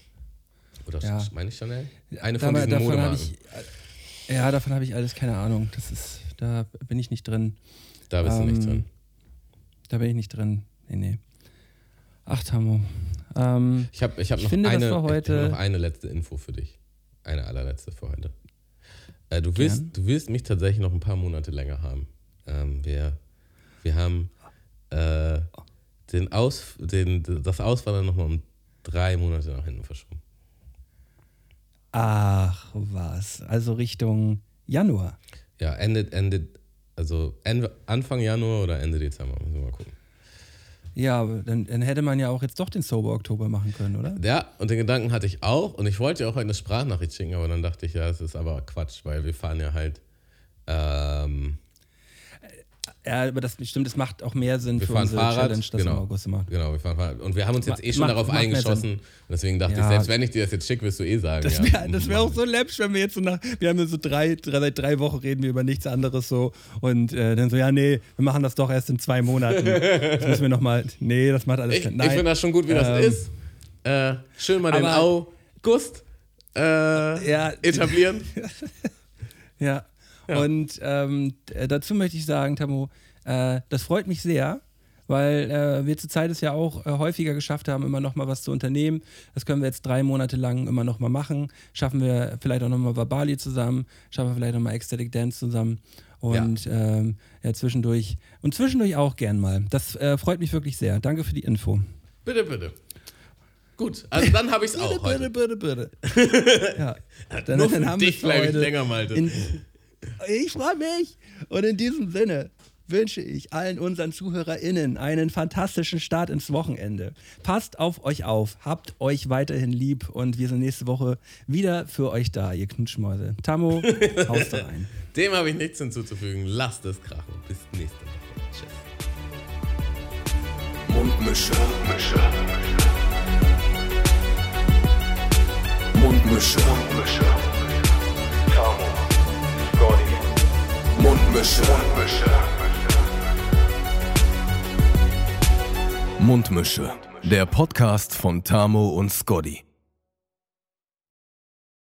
Oder Ja. meine ich Chanel? Eine von Da- diesen davon Modemarken. ich, ja, davon habe ich alles keine Ahnung. Das ist, da bin ich nicht drin. Da bist du nicht ähm, drin. Da bin ich nicht drin. Nee, nee. Ach, Tammo. Ähm, Ich habe ich hab ich noch, finde, eine, heute- noch eine letzte Info für dich. Eine allerletzte für heute. Äh, du, willst, Gern. du willst mich tatsächlich noch ein paar Monate länger haben. Ähm, wir, wir haben äh, den Aus, den, das Auswandern nochmal um drei Monate nach hinten verschoben. ach, was. Also Richtung Januar. Ja, Ende, Ende, also Ende, Anfang Januar oder Ende Dezember, müssen wir mal gucken. Ja, dann, dann hätte man ja auch jetzt doch den Sober Oktober machen können, oder? Ja, und den Gedanken hatte ich auch. Und ich wollte ja auch eine Sprachnachricht schicken, aber dann dachte ich, ja, das ist aber Quatsch, weil wir fahren ja halt. Ähm, Ja, aber das stimmt, es macht auch mehr Sinn wir für fahren unsere Fahrrad. Challenge, das genau, im August machen. Genau, wir fahren Fahrrad. Und wir haben uns jetzt Ma- eh schon macht- darauf macht eingeschossen. Und deswegen dachte ich, Ja. selbst wenn ich dir das jetzt schicke, wirst du eh sagen. Das ja, wäre das wär auch so läppisch, wenn wir jetzt so nach, wir haben ja so drei, drei, seit drei Wochen reden wir über nichts anderes so und äh, dann so, ja, nee, wir machen das doch erst in zwei Monaten. Das müssen wir nochmal, nee, das macht alles Ich, keinen ich finde das schon gut, wie das Ähm, ist. Äh, schön mal den August äh, Ja. etablieren. [LAUGHS] Ja. Und ähm, d- dazu möchte ich sagen, Tamo, äh, das freut mich sehr, weil äh, wir zurzeit es ja auch äh, häufiger geschafft haben, immer noch mal was zu unternehmen. Das können wir jetzt drei Monate lang immer noch mal machen. Schaffen wir vielleicht auch noch mal Verbali zusammen, schaffen wir vielleicht noch mal Ecstatic Dance zusammen. Und ja. Ähm, ja, zwischendurch und zwischendurch auch gern mal. Das äh, freut mich wirklich sehr. Danke für die Info. Bitte, bitte. Gut, also dann habe ich es [LAUGHS] auch heute. bitte, bitte, [LAUGHS] bitte. ja. Dann, Nur [LAUGHS] für dann haben dich ich heute länger, Malte. Ich freue mich. Und in diesem Sinne wünsche ich allen unseren ZuhörerInnen einen fantastischen Start ins Wochenende. Passt auf euch auf, habt euch weiterhin lieb und wir sind nächste Woche wieder für euch da, ihr Knutschmäuse. Tammo, [LAUGHS] haust rein. Dem habe ich nichts hinzuzufügen. Lasst es krachen. Bis nächste Woche. Tschüss. Mundmische. Mundmische. Mundmische. Tamo, Scotty, Mundmische. Mundmische. Der Podcast von Tamo und Scotty.